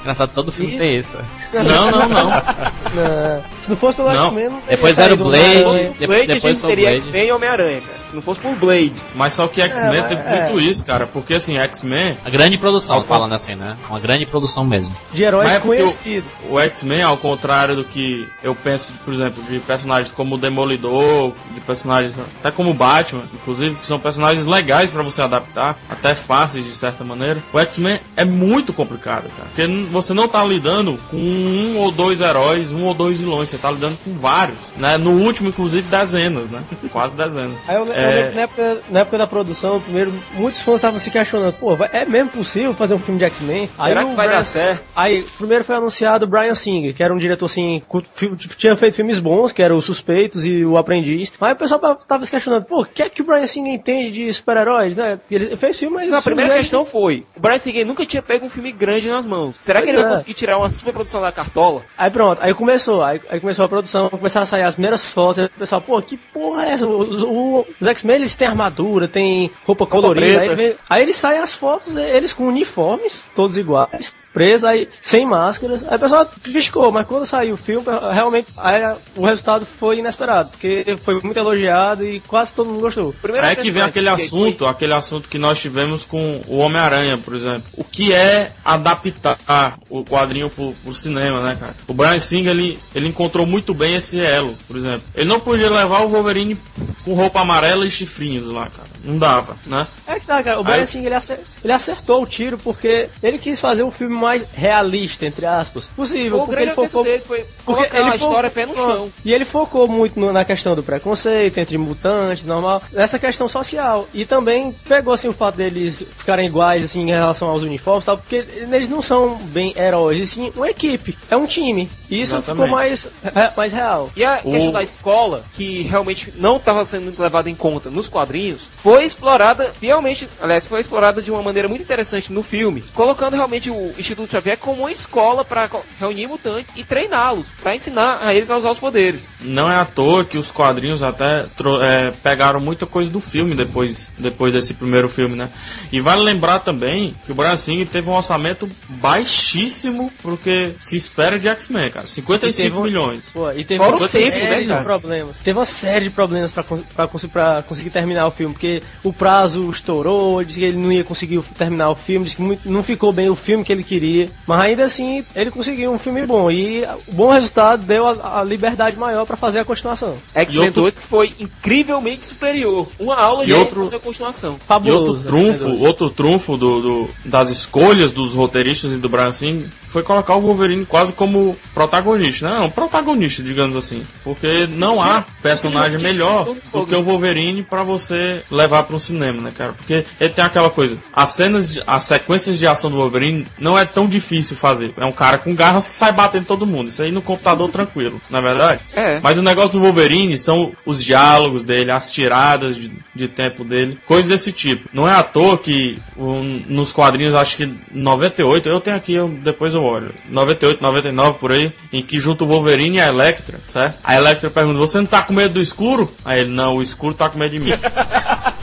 Engraçado, todo filme E- tem isso. Não, não, não. [laughs] né? Se não fosse pelo Não. X-Men, não teria Depois era o saído Blade. Blade, a depois gente foi o teria Blade. X-Men e Homem-Aranha. Se não fosse por Blade. Mas só que X-Men É, tem mas- muito é. isso, cara. Porque assim, X-Men, A grande produção, Ao- falando assim, né? Uma grande produção mesmo. De heróis Mas é porque o- conhecidos. o X-Men, ao contrário do que eu penso, por exemplo, de personagens como o Demolidor, de personagens até como o Batman, inclusive, que são personagens legais pra você adaptar, até fáceis de certa maneira. O X-Men é muito complicado, cara. Porque você não tá lidando com um ou dois heróis, um ou dois vilões, você tá lidando com vários, né? No último, inclusive, dezenas, né? [laughs] Quase dezenas. Aí eu, eu É. lembro que na época, na época da produção, primeiro, muitos fãs estavam se questionando, pô, vai- é mesmo possível fazer um filme de X-Men? Será Aí que vai Bryan- dar certo? Aí, primeiro foi anunciado o Brian Singer, que era um diretor assim, tinha feito filmes bons, que era Os Suspeitos e O Aprendiz. Mas o pessoal tava- se questionando, pô, o que é que o Brian Singer entende de super-heróis, né? Ele fez filme, mas... A primeira dele- questão foi, o Brian Singer nunca tinha pego um filme grande nas mãos. Será que Pois ele vai é. conseguir tirar uma superprodução da cartola? Aí pronto, aí começou, aí, aí começou a produção, começaram a sair as primeiras fotos, aí o pessoal, pô, que porra é essa? Os, o- os X-Men eles têm armadura, tem roupa colorida, aí, vem- aí eles saem as fotos, eles com uniformes, todos iguais, presos, aí sem máscaras, aí o pessoal criticou, mas quando saiu o filme, realmente aí, o resultado foi inesperado, porque foi muito elogiado e quase todo mundo gostou. Primeiro É que vem aquele assunto, aquele assunto que nós tivemos com o Homem-Aranha, por exemplo. O que é adaptar o quadrinho pro, pro cinema, né, cara? O Brian Singer, ele, ele encontrou muito bem esse elo, por exemplo. Ele não podia levar o Wolverine com roupa amarela e chifrinhos lá, cara. Não dava, né? É que tá, cara. O Brian Aí- Singer, ele acertou o tiro porque ele quis fazer um filme mais realista, entre aspas, possível. O porque grande ele focou... dele foi Porque ele a história pé no chão. E ele focou muito no- na questão do preconceito entre mutantes, normal, nessa questão social. E também pegou assim o fato deles ficarem iguais assim em relação aos uniformes, tal, porque eles não são bem heróis, e sim uma equipe, é um time. E isso Exatamente. ficou mais é, mais real. E a O- questão da escola, que realmente não estava sendo muito levada em conta nos quadrinhos, foi explorada fielmente, aliás, foi explorada de uma maneira muito interessante no filme, colocando realmente o Instituto Xavier como uma escola para reunir mutantes e treiná-los, para ensinar a eles a usar os poderes. Não é à toa que os quadrinhos até é, pegaram muita coisa do filme depois, depois desse primeiro filme, né? E vale lembrar também que o Brian Singer teve um orçamento baixíssimo porque se espera de X-Men, cara. 55 E teve um- milhões. Pô, e teve Fora uma o tempo, série né, de cara? problemas. Teve uma série de problemas pra conseguir terminar o filme, porque o prazo estourou, disse que ele não ia conseguir terminar o filme, disse que muito- não ficou bem o filme que ele queria, mas ainda assim ele conseguiu um filme bom e o bom resultado deu a, a liberdade maior pra fazer a continuação. X-Men outro- 2 que foi incrivelmente superior. Uma aula E de outro- fazer a continuação. E Fabuloso. outro trunfo, né, outro trunfo do, do- das escolhas dos roteiristas e do Brian Singer foi colocar o Wolverine quase como protagonista, né? Um protagonista, digamos assim. Porque não há personagem melhor do que o Wolverine pra você levar para um cinema, né, cara? Porque ele tem aquela coisa, as cenas, de- as sequências de ação do Wolverine não é tão difícil fazer. É um cara com garras que sai batendo todo mundo. Isso aí no computador tranquilo, não é verdade? É. Mas o negócio do Wolverine são os diálogos dele, as tiradas de, de tempo dele, coisas desse tipo. Não é à toa que um, nos quadrinhos, acho que 98, eu tenho aqui, eu- depois eu olho, 98, 99 por aí, em que junto o Wolverine e a Electra, certo? A Electra pergunta: Você não tá com medo do escuro? Aí ele: Não, o escuro tá com medo de mim. [laughs]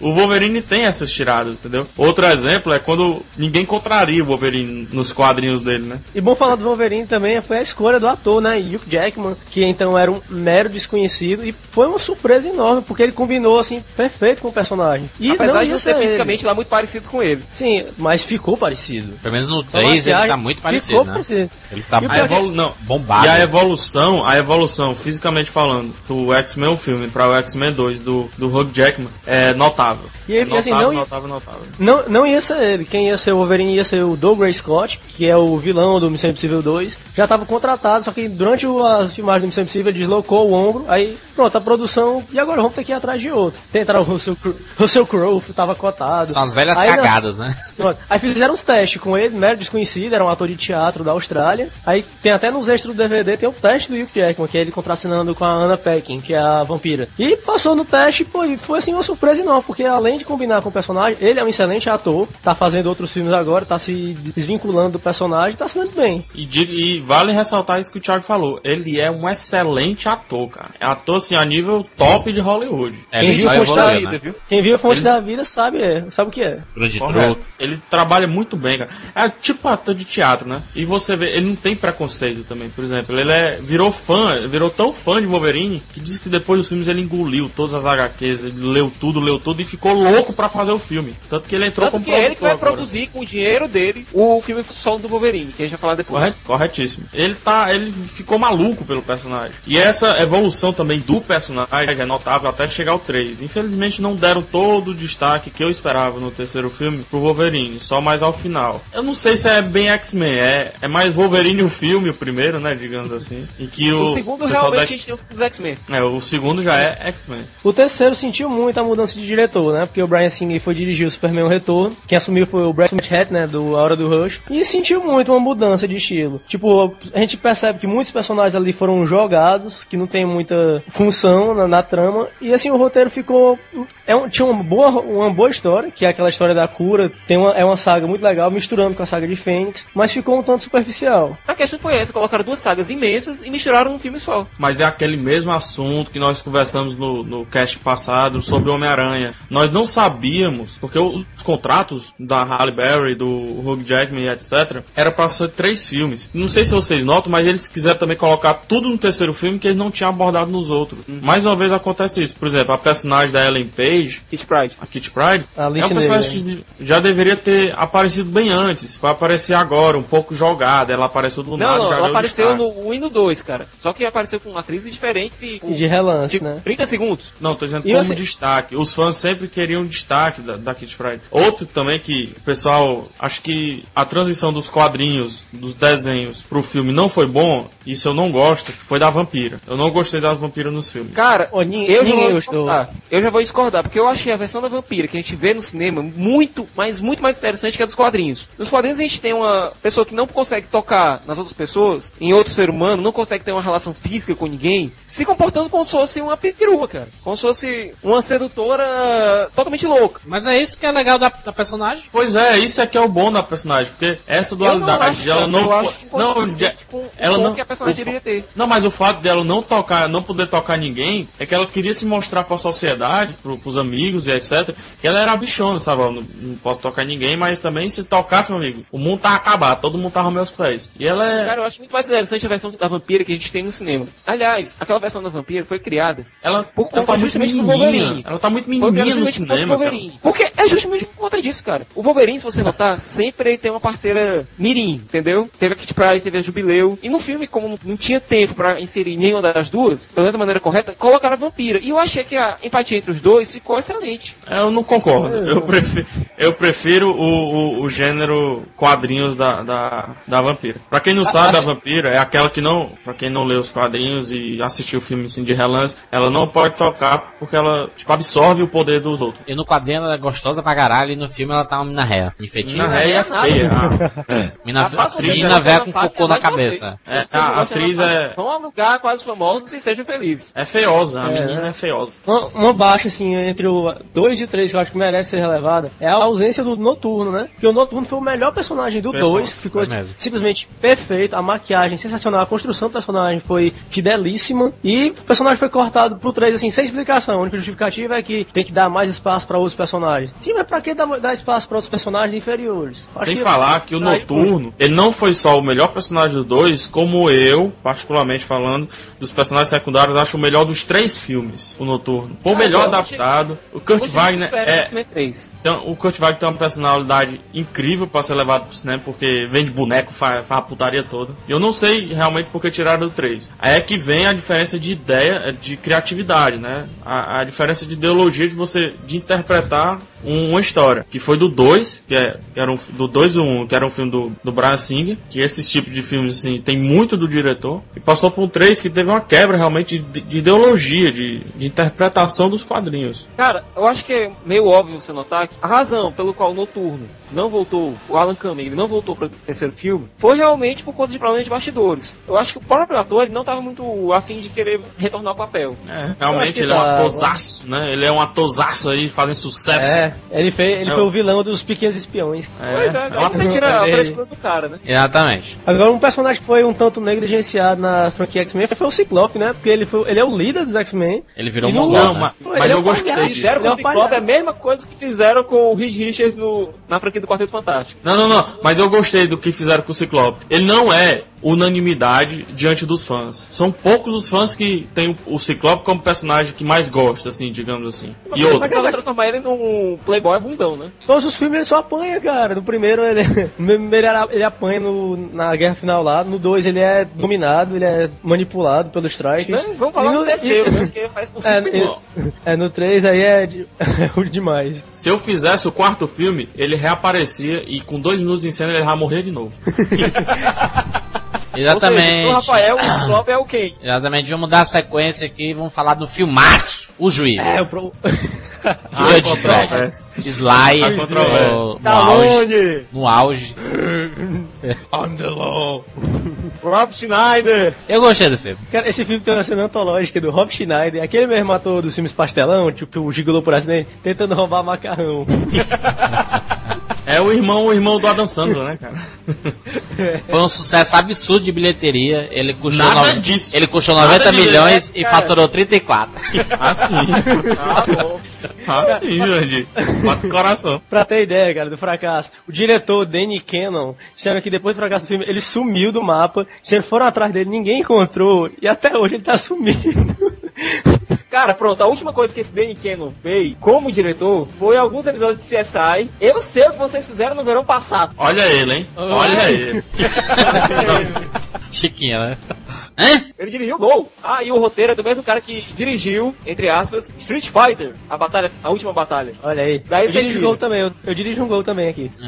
o Wolverine tem essas tiradas, entendeu? Outro exemplo é quando ninguém contraria o Wolverine nos quadrinhos dele, né? E bom falar do Wolverine também foi a escolha do ator, né? Hugh Jackman, que então era um mero desconhecido e foi uma surpresa enorme, porque ele combinou assim perfeito com o personagem. E Apesar não de não ser ele. fisicamente lá muito parecido com ele. Sim, mas ficou parecido. Pelo menos no A 3 ele tá muito parecido, ficou né? parecido. Ele tá A pior evolu não. bombado. E a evolução, a evolução, fisicamente falando, do X-Men o filme para o X-Men 2 do, do Hugh Jackman é notável. E ele, É assim, notável, não- notável, notável. Não, não ia ser ele. Quem ia ser o Wolverine ia ser o Douglas Scott, que é o vilão do Missão Impossível 2. Já estava contratado, só que durante o- as filmagens do Missão Impossível ele deslocou o ombro. Aí, pronto, a produção. E agora vamos ter que ir atrás de outro. Tentaram o Russell, Russell Crowe, tava cotado. São as velhas Aí, não- cagadas, né? Pronto. Aí fizeram uns testes com ele, mero desconhecido, era um ator de teatro da Austrália. Aí tem até nos extras do DVD, tem o teste do Hugh Jackman, que é ele contracenando com a Anna Paquin, que é a vampira. E passou no teste, pô, e foi assim uma surpresa enorme, porque além de combinar com o personagem, ele é um excelente ator, tá fazendo outros filmes agora, tá se desvinculando do personagem, tá se dando bem. E, diga- e vale ressaltar isso que o Thiago falou. Ele é um excelente ator, cara. É ator assim a nível top de Hollywood. É, Quem ele viu Fonte da vida, né? viu? Quem viu a Fonte Eles- da Vida sabe, é, sabe o que é. Grande. Ele trabalha muito bem, cara. É tipo ator de teatro, né? E você vê, ele não tem preconceito também, por exemplo. Ele é, virou fã, virou tão fã de Wolverine que diz que depois dos filmes ele engoliu todas as HQs, ele leu tudo, leu tudo e ficou louco pra fazer o filme. Tanto que ele entrou Tanto como que é ele que vai produtor agora. produzir com o dinheiro dele o filme solo do Wolverine, que a gente vai falar depois. Correto, corretíssimo. Ele tá, ele ficou maluco pelo personagem. E essa evolução também do personagem é notável até chegar ao 3. Infelizmente não deram todo o destaque que eu esperava no terceiro filme pro Wolverine, só mais ao final. Eu não sei se é bem X-Men, é, é mais Wolverine o filme, o primeiro, né, digamos assim. E que o, O segundo realmente da a gente tem o filme dos X-Men. É, o segundo já é X-Men. O terceiro sentiu muito a mudança de diretor, né? Porque o Brian Singer foi dirigir o Superman o Retorno. Quem assumiu foi o Brett Hat, né? Do A Hora do Rush. E sentiu muito uma mudança de estilo. Tipo, a gente percebe que muitos personagens ali foram jogados, que não tem muita função na, na trama. E assim, o roteiro ficou. É um, tinha uma boa, uma boa história, que é aquela história da cura. Tem uma, é uma saga muito legal, misturando com a saga de Fênix. Mas ficou um tanto superficial. A questão foi essa, colocaram duas sagas imensas e misturaram num filme só. Mas é aquele mesmo assunto que nós conversamos no, no cast passado sobre o Homem-Aranha. Nós não sabíamos, porque os contratos da Halle Berry, do Hugh Jackman e etc, era para ser três filmes. Não sei se vocês notam, mas eles quiseram também colocar tudo no terceiro filme que eles não tinham abordado nos outros. Mais uma vez acontece isso. Por exemplo, a personagem da Ellen Page, Kit Pride. a Kitty Pryde, A é um personagem Negra. que já deveria ter aparecido bem antes. Vai aparecer agora, um pouco jogada. Ela apareceu do nada. Não, não, já ela apareceu no 1 e no 2, cara. Só que apareceu com atrizes diferentes e com E de relance, tipo, né? 30 segundos. Não, tô dizendo E como você- destaque. Os fãs sempre queriam destaque da, da Kitty Pryde. Outro também que o pessoal, acho que a transição dos quadrinhos, dos desenhos pro filme não foi bom, isso eu não gosto, foi da vampira. Eu não gostei da vampira nos filmes. Cara, nin- eu já vou discordar. Eu já vou discordar, porque eu achei a versão da vampira que a gente vê no cinema muito, mas muito mais interessante que a dos quadrinhos. Nos quadrinhos a gente tem uma pessoa que não consegue tocar nas outras pessoas, em outro ser humano, não consegue ter uma relação física com ninguém, se comportando como se fosse uma perua, cara. Como se fosse uma sedutora totalmente louca. Mas é isso que é legal da, da personagem. Pois é, isso é que é o bom da personagem, porque essa Eu não dualidade ela não eu acho que não, de- ser, tipo, um ela não que a personagem deveria ter. Não, mas o fato dela não tocar, não poder tocar ninguém, é que ela queria se mostrar pra sociedade, pro, pros amigos e etc, que ela era bichona, sabe? Eu não, não posso tocar ninguém, mas também se tocasse, meu amigo, o mundo tava acabado, todo mundo tava aos meus pés. E ela é Cara, eu acho muito mais interessante a versão da vampira que a gente tem no cinema. Aliás, aquela versão da vampira foi criada ela, por ela conta tá muito justamente do. Wolverine. Ela tá muito Foi menininha no do cinema, cara. Porque é justamente por conta disso, cara. O Wolverine, se você notar, sempre ele tem uma parceira mirim, entendeu? Teve a Kitty Pryde, teve a Jubileu. E no filme, como não- tinha tempo pra inserir nenhuma das duas, pelo menos da maneira correta, colocaram a vampira. E eu achei que a empatia entre os dois ficou excelente. É, Eu não concordo. Eu prefiro, eu prefiro o, o, o gênero quadrinhos da, da, da vampira. Pra quem não sabe, da vampira é aquela que não. Pra quem não lê os quadrinhos e assistiu o filme assim de relance, ela não pode tocar porque ela tipo, absorve o poder dos outros. E no quadrinho ela é gostosa pra caralho e no filme ela tá uma mina réia. Enfeitinha. Na ré é nada. feia. Ah, Mina, Rapaz, vocês mina não velha são com cocô na cabeça. É, vocês a atriz é- Vão alugar quase famosos e sejam felizes. É feiosa, a É, menina é feiosa. Uma, uma baixa, assim, entre o 2 e o 3, que eu acho que merece ser relevada, é a ausência do Noturno, né? Porque o Noturno foi o melhor personagem do Perfeito, 2, ficou mesmo. simplesmente perfeito, a maquiagem sensacional, a construção do personagem foi fidelíssima, e o personagem foi cortado pro 3, assim, sem explicação. A única justificativa é que tem que dar mais espaço pra outros personagens. Sim, mas pra que dar, dar espaço pra outros personagens inferiores? Acho Sem que- falar que o Noturno, ele não foi só o melhor personagem do 2, como eu, particularmente falando, dos personagens secundários, acho o melhor dos três filmes, o Noturno. Foi o Ah, melhor eu adaptado. O Kurt Wagner é, X-Men 3. Então, o Kurt Wagner tem uma personalidade incrível pra ser levado pro cinema, porque vende boneco, faz, faz a putaria toda. E eu não sei realmente por que tiraram do 3. Aí é que vem a diferença de ideia, de criatividade, né? A, a diferença de ideologia de você, de interpretar um- uma história. Que foi do 2, que, é, que era um, do 2 e 1, um, que era um filme do, do Brian Singer, que esses tipos de filmes, assim, tem muito do diretor. E passou por um 3 que teve uma quebra realmente de, de ideologia, de, de interpretação dos quadrinhos. Cara, eu acho que é meio óbvio você notar que a razão pelo qual o Noturno não voltou, o Alan Cumming não voltou para o terceiro filme, foi realmente por conta de problemas de bastidores. Eu acho que o próprio ator ele não estava muito afim de querer retornar ao papel. É, realmente ele é um tá, atorzaço, né? Ele é um atorzaço aí, fazendo sucesso. É, ele, fez, ele É foi o- vilão dos Pequenos Espiões. pois é, é aí uma- você tira a frescura do cara, né? Exatamente. Agora, um personagem que foi um tanto negligenciado na franquia X-Men foi o Ciclope, né? Porque ele, foi, ele é o líder dos X-Men. Ele virou um mongol, Não, né? mas, mas ele é eu um gostei palhaço. disso. Fizeram com é o Ciclope é a mesma coisa que fizeram com o Reed Richards no, na franquia do Quarteto Fantástico. Não, não, não. Mas eu gostei do que fizeram com o Ciclope. Ele não é unanimidade diante dos fãs. São poucos os fãs que têm o Ciclope como personagem que mais gosta, assim, digamos assim. E Mas outro. vai transformar ele num playboy bundão, né? Todos os filmes ele só apanha, cara. No primeiro ele, [laughs] no primeiro ele- ele apanha no, na guerra final lá. No dois ele é dominado, ele é manipulado pelo Strike. Né? Vamos falar E do no- terceiro, e- né? Porque faz por [laughs] É, minutos. é, é, no 3 aí é, de, [laughs] é demais. Se eu fizesse o quarto filme, ele reaparecia e com dois minutos em cena ele já morrer de novo. Ou seja, Exatamente. o Rafael, o Ciclope é o quem? Exatamente. Vamos dar a sequência aqui e vamos falar do filmaço. O Juiz. É, o pro... Ah, Judge Dredd. Sly no, no auge. No auge. [laughs] On the law. Rob Schneider! Eu gostei do filme. Cara, esse filme tem uma cena antológica do Rob Schneider, aquele mesmo ator dos filmes pastelão, tipo o Gigolô por acidente, tentando roubar macarrão. [laughs] É o irmão, o irmão do Adam Sandler, né, cara? [laughs] Foi um sucesso absurdo de bilheteria. Ele custou, Nada no- disso. Ele custou Nada 90 de- milhões é, e cara. faturou 34. Assim. Ah, bom. Assim, [laughs] Jurandir. Bota o coração. Pra ter ideia, cara, do fracasso, o diretor Danny Cannon disseram que depois do fracasso do filme ele sumiu do mapa, disseram que foram atrás dele, ninguém encontrou, e até hoje ele tá sumido. [laughs] Cara, pronto, a última coisa que esse Danny Cannon fez como diretor foi alguns episódios de CSI. Eu sei o que vocês fizeram no verão passado. Olha ele, hein? Olha ele. [laughs] Chiquinha, né? Ele dirigiu Gol. Ah, e o roteiro é do mesmo cara que dirigiu, entre aspas, Street Fighter, a batalha, a última batalha. Olha aí. Daí eu dirijo tira. gol também, eu, eu dirijo um gol também aqui. [laughs]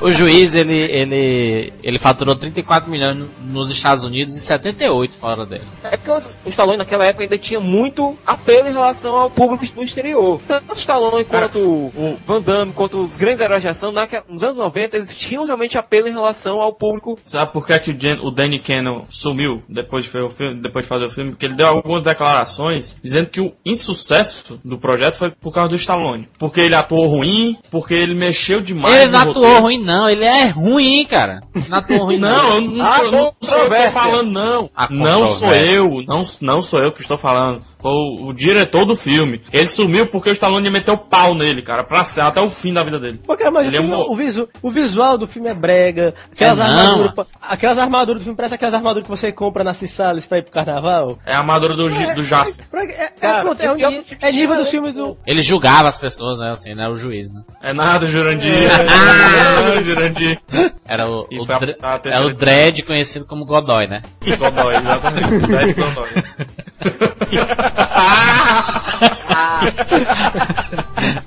O juiz, ele, ele, ele faturou 34 milhões no- nos Estados Unidos e 78 fora dele. É porque o Stallone naquela época ainda tinha muito apelo em relação ao público do exterior. Tanto o Stallone quanto o Van Damme, quanto os grandes heróis de ação, naque- nos anos 90, eles tinham realmente apelo em relação ao público. Sabe por que, que o, Jen- o Danny Cannon sumiu depois de, fazer o filme, depois de fazer o filme? Porque ele deu algumas declarações dizendo que o insucesso do projeto foi por causa do Stallone. Porque ele atuou ruim, porque ele mexeu demais ele no não atuou roteiro. ruim, não. Ele é ruim, cara. Não atuou ruim, não. Não, eu não, Ah, sou, eu não sou eu que estou falando, não. Não sou eu, não, não sou eu que estou falando. Foi o, o diretor do filme. Ele sumiu porque o Stallone meteu pau nele, cara, pra ser até o fim da vida dele. Porque, mas Ele o, é filme- mo- o, visu- o visual do filme é brega. Aquelas É armaduras. Aquelas armaduras do filme parece aquelas armaduras que você compra na Cissales pra ir pro carnaval. É a armadura do, Gi- do Jasper. Pra- É, é, Cara, pronto, é, um pior ni- que o é nível do filme do. Ele julgava as pessoas, né? Assim, né? O juiz, né? É nada, Jurandir. É, [laughs] Jurandir. Era o, o, a- a é terceira o Dredd conhecido como Godoy, né? Godoy, exatamente. Dez Godoy. [laughs] [laughs] ah! Ah!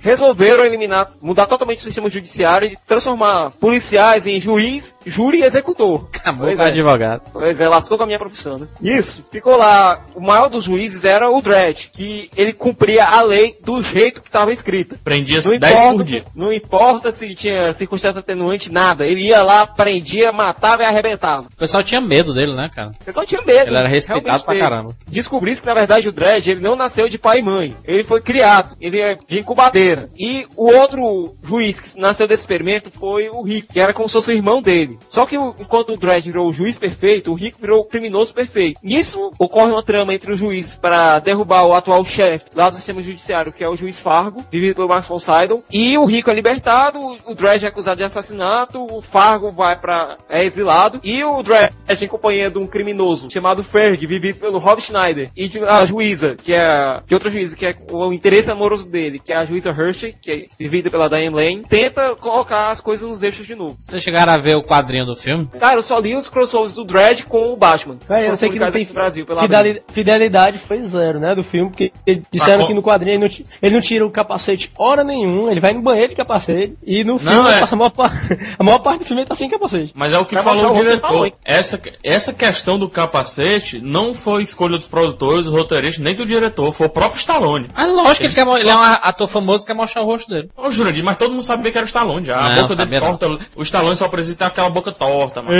Resolveram eliminar, mudar totalmente o sistema judiciário e transformar policiais em juiz, júri e executor. Acabou Pois com é. advogado. Pois é, lascou com a minha profissão, né? Isso. Ficou lá, o maior dos juízes era o Dredd, que ele cumpria a lei do jeito que estava escrita. Prendia Não 10 por dia. não importa se tinha circunstância atenuante, nada. Ele ia lá, prendia, matava e arrebentava. O pessoal tinha medo dele, né, cara? O pessoal tinha medo. Ele era respeitado pra dele. caramba. Descobri-se que, na verdade, o Dredd, ele não nasceu de pai e mãe. Ele foi criado. Ele é de incubadeira. E o outro juiz que nasceu desse experimento foi o Rico, que era como se fosse o irmão dele. Só que enquanto o Dredd virou o juiz perfeito, o Rico virou o criminoso perfeito. Nisso, ocorre uma trama entre o juiz para derrubar o atual chefe lá do sistema judiciário, que é o juiz Fargo, vivido pelo Max von Sydow. E o Rico é libertado, o Dredd é acusado de assassinato, o Fargo vai para é exilado. E o Dredd, em companhia de um criminoso chamado Ferg, vivido pelo Rob Schneider, e de a juíza, que é de outra juíza, que é o interesse amoroso dele, que é a juíza Hershey, que é vivida pela Diane Lane, tenta colocar as coisas nos eixos de novo. Vocês chegaram a ver o quadrinho do filme? Cara, eu só li os crossovers do Dredd com o Batman. Cara, eu sei que não tem Brasil, pela fideli- Abril. fidelidade foi zero, né, do filme, porque disseram Ah, que no quadrinho ele não, ele não tira o capacete hora nenhuma, ele vai no banheiro de capacete, e no filme Não, ele é. passa a maior, pa- [laughs] a maior parte do filme ele tá sem capacete. Mas é o que Vai falou o diretor. tamanho. Essa, essa questão do capacete não foi escolha dos produtores, dos roteiristas, nem do diretor. Foi o próprio Stallone. Ah, lógico que ele, Ele quer, ele é um ator famoso que quer mostrar o rosto dele. Ô, Jurandir, mas todo mundo sabia que era o Stallone já. A Não, boca dele sabia não. torta. O Stallone só precisa ter aquela boca torta, mano.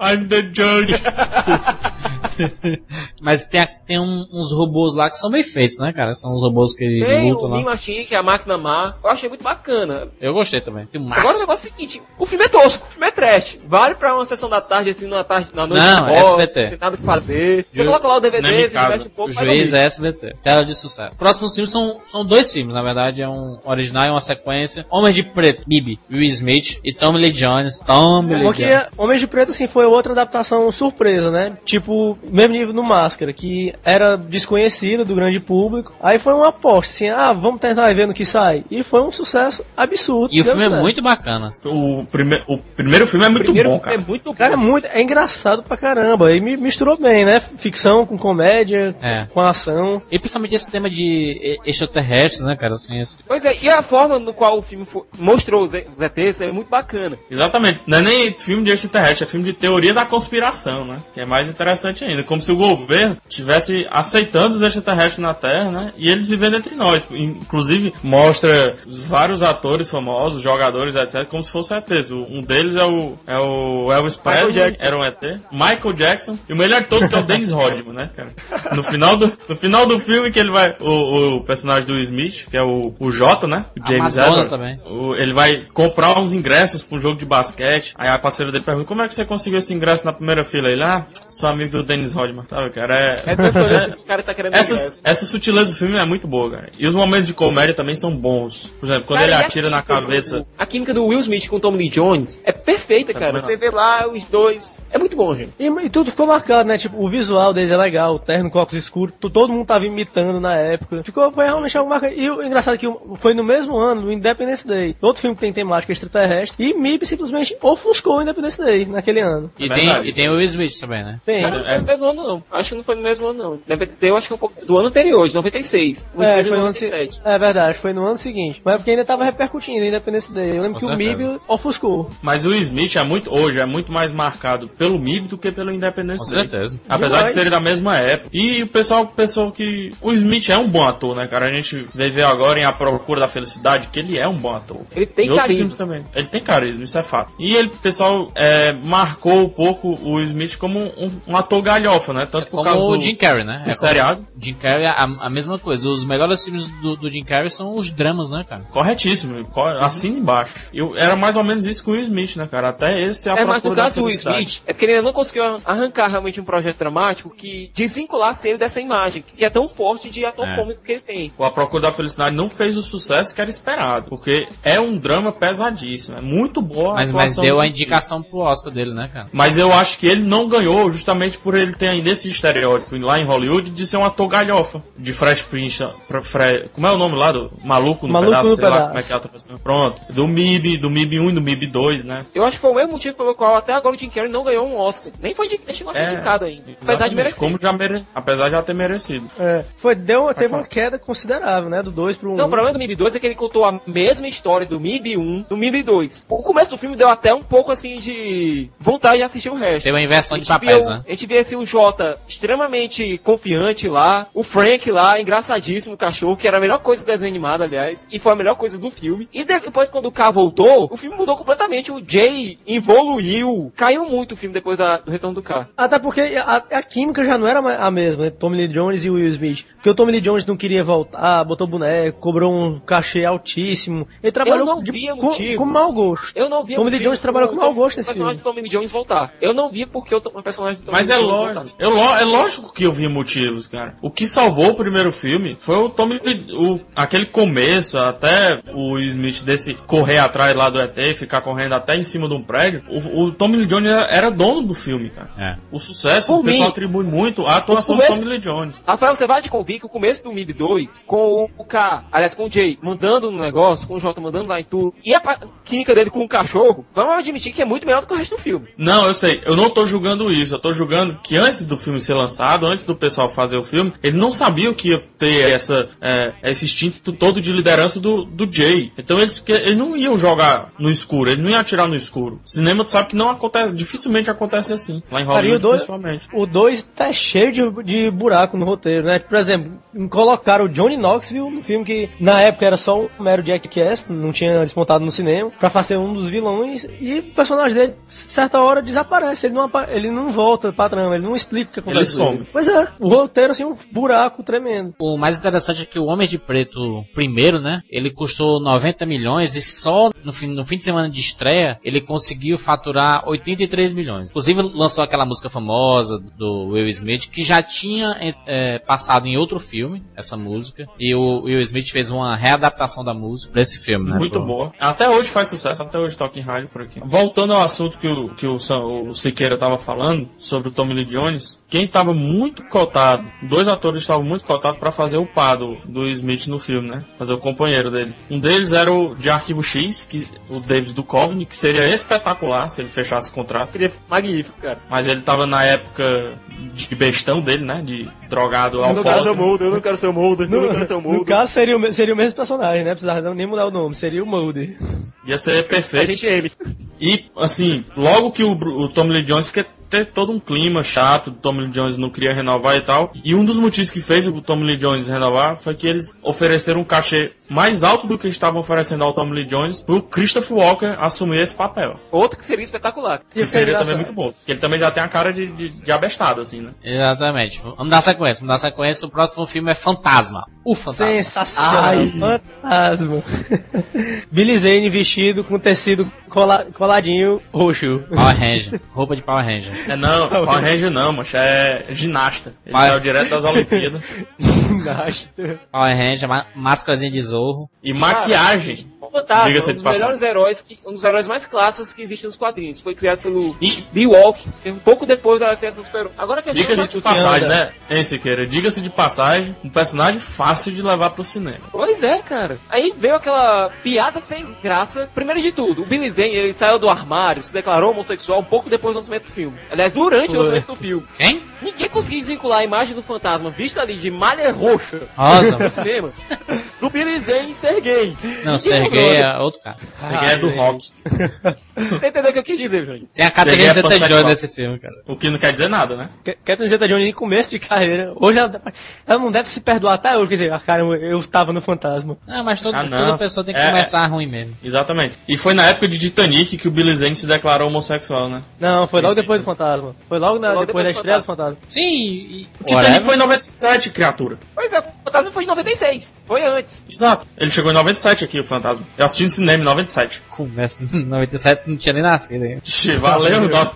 I'm the judge. [laughs] [laughs] Mas tem, tem um- uns robôs lá que são bem feitos, né, cara? São uns robôs que Tem lutam o lá. Mean Machine, que é a máquina má. Eu achei muito bacana. Eu gostei também. Tem um Agora o negócio é o seguinte, o filme é tosco, o filme é trash. Vale pra uma sessão da tarde, assim, na tarde, na noite Não, de é bola, SBT. sem nada o que fazer. Você Ju- coloca lá o DVD, casa. diverte um pouco, O juiz é SBT. Tela de sucesso. Próximos filmes são, são dois filmes, na verdade. É um original e uma sequência. Homens de Preto, Bibi, Will Smith e Tommy Lee Jones. Tommy Lee Porque Jones. Homens de Preto, assim, foi outra adaptação surpresa, né? Tipo, mesmo nível no Máscara, que era desconhecida do grande público. Aí foi uma aposta, assim, ah, vamos tentar ver no que sai. E foi um sucesso absurdo. E o filme é muito bacana. O, prime o primeiro filme é muito Primeiro bom, filme cara. é muito Cara, é bom. muito, é engraçado pra caramba. E mi- misturou bem, né? Ficção com comédia, É. com ação. E principalmente esse tema de extraterrestres, né, cara? Assim, esse- Pois é, e a forma no qual o filme mostrou os, os ETs é muito bacana. Exatamente. Não é nem filme de extraterrestre, é filme de teoria da conspiração, né? Que é mais interessante ainda. Como se o governo estivesse aceitando os extraterrestres na Terra, né? E eles vivendo entre nós. Inclusive, mostra vários atores famosos, jogadores, etc., como se fossem ETs. Um deles é o, é o Elvis Presley, era um ET. Michael Jackson. E o melhor de todos que é o Dennis Rodman, né, cara? No final do, no final do filme que ele vai... O, o personagem do Smith, que é o, o Jota, né? O James Edward. também. O- ele vai comprar uns ingressos um jogo de basquete. Aí a parceira dele pergunta: Como é que você conseguiu esse ingresso na primeira fila? Ele, ah, sou amigo do Dennis Dennis Rodman, sabe, cara? É doido, o cara tá querendo Essa, essa sutileza do filme é muito boa, cara. E os momentos de comédia também são bons. Por exemplo, quando Cara, ele atira na cabeça. do- A química do Will Smith com o Tom Lee Jones é perfeita, cara. Você vê lá os dois. É muito bom, gente. E, e tudo ficou marcado, né? Tipo, o visual deles é legal, o terno com óculos escuros, todo mundo tava imitando na época. Ficou, foi realmente algo marcado. E o engraçado é que foi no mesmo ano, do Independence Day. Outro filme que tem temática extraterrestre. E MIB simplesmente ofuscou o Independence Day naquele ano. E, É tem, e tem o Will Smith também, né? Tem. No mesmo ano, não. Acho que não foi no mesmo ano, não. Deve ser, eu acho que um pouco do ano anterior, de 96. O É, foi no ano se- 97. é verdade, foi no ano seguinte. Mas é porque ainda tava repercutindo o Independence Day. Eu lembro Com que o. MIB ofuscou. Mas o Smith é muito, hoje é muito mais marcado pelo MIB do que pelo Independence Com Day. certeza. Apesar Demais. de serem da mesma época. E o pessoal pensou que o Smith é um bom ator, né, cara? A gente vai ver agora em A Procura da Felicidade que ele é um bom ator. Ele tem e outros carisma. também. Ele tem carisma, isso é fato. E ele, o pessoal, é, marcou um pouco o Smith como um, um ator galhofa, né? Tanto por causa Como do, o Jim Carrey, né? do É, seriado. Jim Carrey é a, a mesma coisa. Os melhores filmes do, do Jim Carrey são os dramas, né, cara? Corretíssimo, co- assina embaixo. Eu, era mais ou menos isso com o Will Smith, né, cara? Até esse é a É, mas no caso do. Smith, é porque ele ainda não conseguiu arrancar realmente um projeto dramático que desvinculasse ele dessa imagem, que é tão forte de ator É. cômico que ele tem. O A Procura da Felicidade não fez o sucesso que era esperado, porque é um drama pesadíssimo, é muito boa a Mas, mas atuação deu a Will Smith. indicação pro Oscar dele, né, cara? Mas eu acho que ele não ganhou justamente por ele ter ainda esse estereótipo lá em Hollywood de ser um ator galhofa, de Fresh Prince, pra- Fre- como é o nome lá do maluco no Maluco pedaço, no sei lá Pedaço. como é que é a outra pessoa. Pronto, do MIB, do MIB 1 e do MIB 2, né? Eu acho que foi o mesmo motivo pelo qual até agora o Jim Carrey não ganhou um Oscar. Nem foi indi- chegou a ser É, indicado ainda. Apesar de merecer. Como já mere... Apesar de já ter merecido. É, foi, deu, teve falar. uma queda considerável, né? Do 2 pro 1. Não, o problema do MIB 2 é que ele contou a mesma história do MIB 1 do MIB 2. O começo do filme deu até um pouco assim de vontade de assistir o resto. Teve uma inversão de papéis, né? A gente via assim, o Jota extremamente confiante lá, o Frank lá, engraçadíssimo, o cachorro, que era a melhor coisa do desenho animado, aliás, e foi a melhor coisa do filme. E depois, quando o K voltou, o filme mudou completamente. O Jay evoluiu, caiu muito o filme depois da- do retorno do K. Até porque a, a química já não era a mesma, né? Tommy Lee Jones e Will Smith. Porque o Tommy Lee Jones não queria voltar, botou boneco, cobrou um cachê altíssimo. Ele trabalhou não de- via com, com mau gosto. Eu não via Tommy o Lee Jones trabalhou com mau gosto o nesse personagem filme. do Tommy Lee Jones voltar. Eu não via porque o, o personagem do Tommy Mas Lee é Jones lógico, eu é lógico que eu vi motivos, cara. O que salvou o primeiro filme foi o Tommy, Lee- o, aquele começo, até o Smith desse correr atrás lá do ET, ficar correndo até em cima de um prédio. O, o Tommy Lee Jones era, dono do filme, cara. É. O sucesso, Por o pessoal mim, atribui muito à atuação começo- do Tommy Lee Jones. Rafael, você vai te convir que o começo do MIB 2, com o- K, aliás, com o Jay, mandando no negócio, com o J mandando lá em tudo, e a química dele com o cachorro, vamos admitir que é muito melhor do que o resto do filme. Não, eu sei, eu não tô julgando isso, eu tô julgando que antes do filme ser lançado, antes do pessoal fazer o filme, ele não sabia que ia ter essa, é, esse instinto todo de liderança do, do Jay. Então eles, eles não iam jogar no escuro, ele não ia atirar no escuro. O cinema tu sabe que não acontece, dificilmente acontece assim, lá em Hollywood dois- principalmente. O 2 tá cheio de, de buraco no roteiro, né? Por exemplo, colocaram o Johnny Knoxville no filme que na época era só um mero Jackass, não tinha desmontado no cinema, pra fazer um dos vilões, e o personagem dele, certa hora, desaparece. Ele não, ele não volta pra trama, ele não explica o que acontece. com some. Pois é, o roteiro, assim, um buraco tremendo. O mais interessante é que o Homem de Preto primeiro, né? Ele custou 90 milhões e só no fim, no fim de semana de estreia ele conseguiu faturar 83 milhões. Inclusive lançou aquela música famosa do Will Smith que já tinha é, passado em outro filme essa música e o Will Smith fez uma readaptação da música pra esse filme, né? Muito Pro- boa. Até hoje faz sucesso, até hoje toca em rádio por aqui. Voltando ao assunto que o, que o, o Siqueira tava falando, sobre o Tommy Lee Jones, quem tava muito cotado, dois atores estavam muito cotados para fazer o par do, do Smith no filme, né? Fazer o companheiro dele. Um deles era o de Arquivo X, que, o David Duchovny, que seria espetacular se ele fechasse o contrato. Seria magnífico, cara. Mas ele tava na época de bestão dele, né? De drogado Eu não quero ser o. Mulder, eu não quero ser o Mulder, eu não quero ser o No Mulder. caso, seria o, seria o mesmo personagem, né? Precisava nem mudar o nome, seria o Mulder. Ia ser A perfeito. gente M. E, assim, logo que o, o Tommy Lee Jones fica ter todo um clima chato, o Tommy Lee Jones não queria renovar e tal. E um dos motivos que fez o Tommy Lee Jones renovar foi que eles ofereceram um cachê mais alto do que estavam oferecendo ao Tommy Lee Jones pro Christopher Walker assumir esse papel. Outro que seria espetacular. Que seria também muito bom. Porque ele também já tem a cara de, de, de abestado, assim, né? Exatamente. Vamos dar sequência, vamos dar sequência. O próximo filme é Fantasma. O Fantasma. Sensacional. Ai. Fantasma. [laughs] Billy Zane vestido com tecido cola- coladinho roxo. Power Ranger. Roupa de Power Ranger. É não, [laughs] Power Ranger não, mancha, é ginasta. Ele Vai. saiu direto das Olimpíadas. [laughs] Power Ranger, má- máscarazinha de zorro. E maquiagem. O Fantasma, Diga-se um dos melhores heróis, que, um dos heróis mais clássicos que existem nos quadrinhos. Foi criado pelo E- Lee Walk, um pouco depois da criação do Super Agora que a gente Diga-se de passagem, né? Hein, Siqueira? Diga-se de passagem, um personagem fácil de levar pro cinema. Pois é, cara. Aí veio aquela piada sem graça. Primeiro de tudo, o Billy Zane, ele saiu do armário, se declarou homossexual um pouco depois do lançamento do filme. Aliás, durante Foi. o lançamento do filme. Quem? Ninguém conseguia desvincular a imagem do fantasma vista ali de malha roxa Rosa. no cinema do Billy Zane ser gay. Não, Ninguém Sergei é outro cara. É do rock. Você entendeu o que eu quis dizer, Júnior? Tem a Catherine é Zeta-Jones nesse filme, cara. O que não quer dizer nada, né? Catherine Zeta-Jones em começo de carreira. Hoje ela, ela não deve se perdoar até hoje. Quer dizer, ah, cara, eu, tava no fantasma. Não, mas todo, Ah, não. toda pessoa tem que É, começar ruim mesmo. Exatamente. E foi na época de Titanic que o Billy Zane se declarou homossexual, né? Não, foi logo Esse- depois do fantasma. Foi logo, na- Logo depois da depois estreia do fantasma. Sim, e... O Titanic whatever. foi em 97, criatura. Pois é, o fantasma foi em 96. Foi antes. Exato. Ele chegou em 97 aqui, o Fantasma. Eu assisti no cinema em 97. Começa em 97, não tinha nem nascido ainda. Ixi, valeu, [laughs] Dó. [laughs]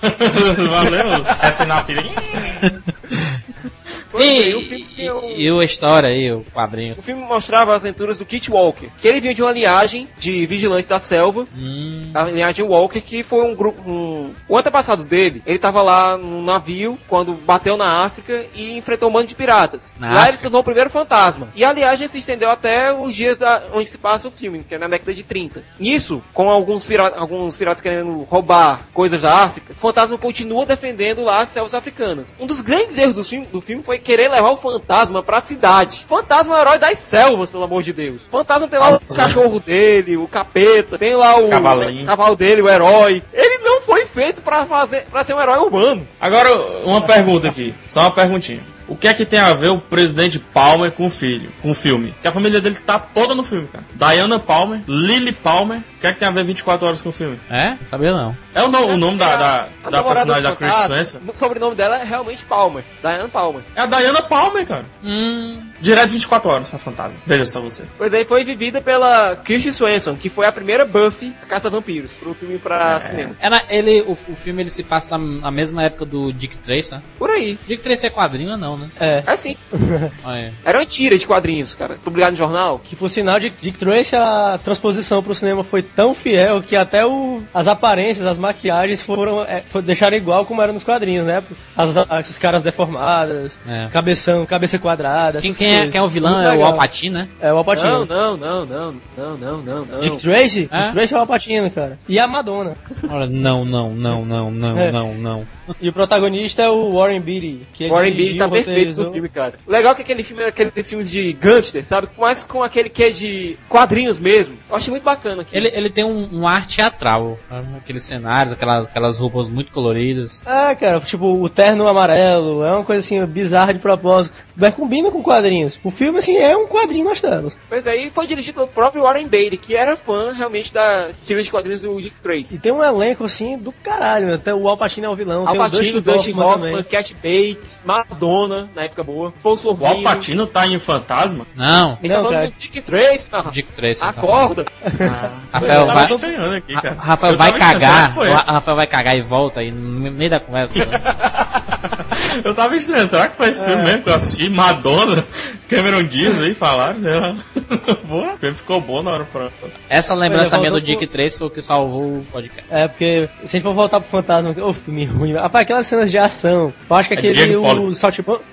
valeu. Recém-nascido. [laughs] Pois Sim, e o filme e, um- e a história aí, o quadrinho. O filme mostrava as aventuras do Kit Walker, que ele vinha de uma linhagem de vigilantes da selva, Hum, a linhagem Walker, que foi um grupo. Um... O antepassado dele, ele tava lá num navio quando bateu na África e enfrentou um bando de piratas. Na lá ele África? se tornou o primeiro fantasma. E a linhagem se estendeu até os dias da... onde se passa o filme, que é na década de 30. Nisso, com alguns, pira... alguns piratas querendo roubar coisas da África, o fantasma continua defendendo lá as selvas africanas. Um dos grandes erros do filme, do filme foi querer levar o fantasma pra cidade. Fantasma é o herói das selvas, pelo amor de Deus. Fantasma tem lá o cachorro dele, o capeta, tem lá o Cavalinho. cavalo dele, o herói. Ele não foi feito pra fazer para ser um herói urbano. Agora, uma pergunta aqui. Só uma perguntinha. O que é que tem a ver o presidente Palmer com o filho, com o filme? Que a família dele tá toda no filme, cara. Diana Palmer, Lily Palmer. O que é que tem a ver 24 horas com o filme? é? Não sabia não. É o, no- o nome da, da, A da namorada personagem da Chris Swenson? O sobrenome dela é realmente Palmer. Diane Palmer. É a Diana Palmer, cara. Hum, Direto 24 horas, a fantasma. Veja só você. Pois aí foi vivida pela Kirsten Swenson, que foi a primeira Buffy a Caça Vampiros, pro filme pra cinema. era ele, o, o filme ele se passa na, na mesma época do Dick Tracy, né? Por aí. Dick Tracy é quadrinho ou não, né? É. É sim. Olha [laughs] aí. Era uma tira de quadrinhos, cara. Publicado no jornal. Que por sinal de Dick Tracy, a transposição pro cinema foi tão fiel que até o, as aparências, as maquiagens foram é, foi, deixaram igual como era nos quadrinhos, né? As, as caras deformadas, É. cabeção, cabeça quadrada. Quem, quem é, quem é o vilão Muito é o legal. Alpatino, né? É o Alpatino. Não, não, não, não, não, não, não, não. Dick Tracy? É? Dick Tracy é o Alpatino, cara. E a Madonna. Olha, não, não, não, não, não, [laughs] É. não, não. E o protagonista é o Warren Beatty. Que ele Warren Beatty dirigiu, tá perfeito filme, cara. O legal é que aquele filme é aqueles filmes de gangster, sabe? Mas com aquele que é de quadrinhos mesmo. Eu achei muito bacana aqui. Ele, ele tem um, um ar teatral, sabe? aqueles cenários, aquelas, aquelas roupas muito coloridas. Ah, cara, tipo, o terno amarelo, é uma coisa assim, bizarra de propósito. Mas combina com quadrinhos. O filme, assim, é um quadrinho nas telas. Pois aí foi dirigido pelo próprio Warren Beatty, que era fã realmente da estilo de quadrinhos do Dick Tracy. E tem um elenco, assim, do caralho. né? Até o Al Pacino é o vilão, Al Pacino, Dustin Hoffman Hoffman, também. Cat Bates, Madonna, na época boa, Paul O Sorvino. Alpatino tá em Fantasma? Não, Ele tá falando cara. do Dick Tracy, ah, Dick Tracy. tá. acorda. Rafael eu tava vai, estranhando aqui, cara. Ra- Rafael vai cagar, Rafael vai cagar e volta aí no meio da conversa. né? [laughs] Eu tava estranho, será que foi esse filme mesmo que eu assisti? Madonna, [laughs] Cameron Diaz aí falaram, sei lá. [laughs] Boa, o filme ficou bom na hora pra. Essa lembrança minha do voltou Dick Tracy foi o que salvou o podcast. É, porque se a gente for voltar pro Fantasma, ô filme ruim. Rapaz, aquelas cenas de ação. Eu acho que É aquele, Diego o Hipólito.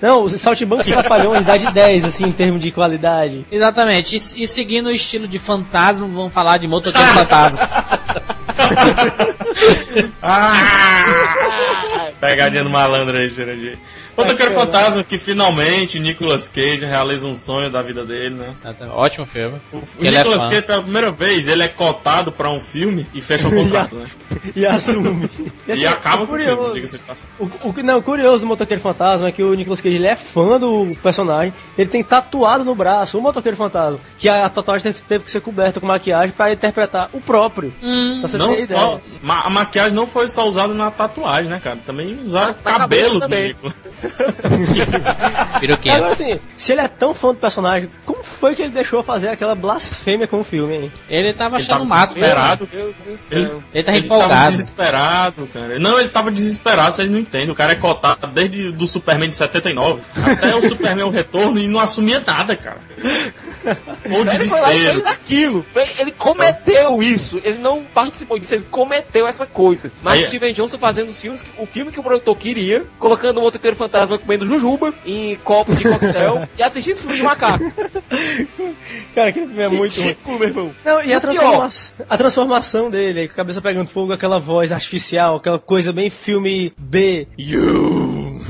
Não, o Saltimbanco Trapalhões dá de 10, assim, em termos de qualidade. Exatamente, e, e seguindo o estilo de fantasma, vamos falar de motoqueiro fantasma. [laughs] Ah! Pegadinha do malandro aí, Jurandir. Motoqueiro Fantasma, que finalmente Nicolas Cage realiza um sonho da vida dele, né? Ótimo filme. O é Nicolas fã. Cage, pela primeira vez, ele é cotado pra um filme e fecha o contrato, [laughs] né? E assume. E assim, acaba o com o filme, curioso, diga-se de passagem. o, o que- não, o curioso do Motoqueiro Fantasma é que o Nicolas Cage ele é fã do personagem, ele tem tatuado no braço o Motoqueiro Fantasma, que a, a tatuagem teve, teve que ser coberta com maquiagem pra interpretar o próprio. Você Não só, ma- a maquiagem não foi só usada na tatuagem, né, cara? Também usaram cabelos do também. Nicolas. [laughs] [laughs] Peruquinha. Agora assim, se ele é tão fã do personagem, como foi que ele deixou fazer aquela blasfêmia com o filme, hein? Ele tava Ele achando tava o máximo. desesperado. Meu Deus do Ele, céu. Ele tava ele tava empolgado. desesperado, cara. Não, ele tava desesperado, vocês não entendem. O cara é cotado desde do Superman de 79 até o Superman o Retorno e não assumia nada, cara. [laughs] Foi o Ele foi lá desespero. fez aquilo. Ele cometeu isso. Ele não participou disso, ele cometeu essa coisa. Mas Aí- o Steven Johnson fazendo os filmes, que- o filme que o produtor queria, colocando o motoqueiro fantasma comendo jujuba em copo de coquetel [laughs] e assistindo filme de macaco. Cara, aquele filme é muito ruim. Ridículo, meu irmão. Não, e a, transforma a transformação dele, com a cabeça pegando fogo, aquela voz artificial, aquela coisa bem filme B. You!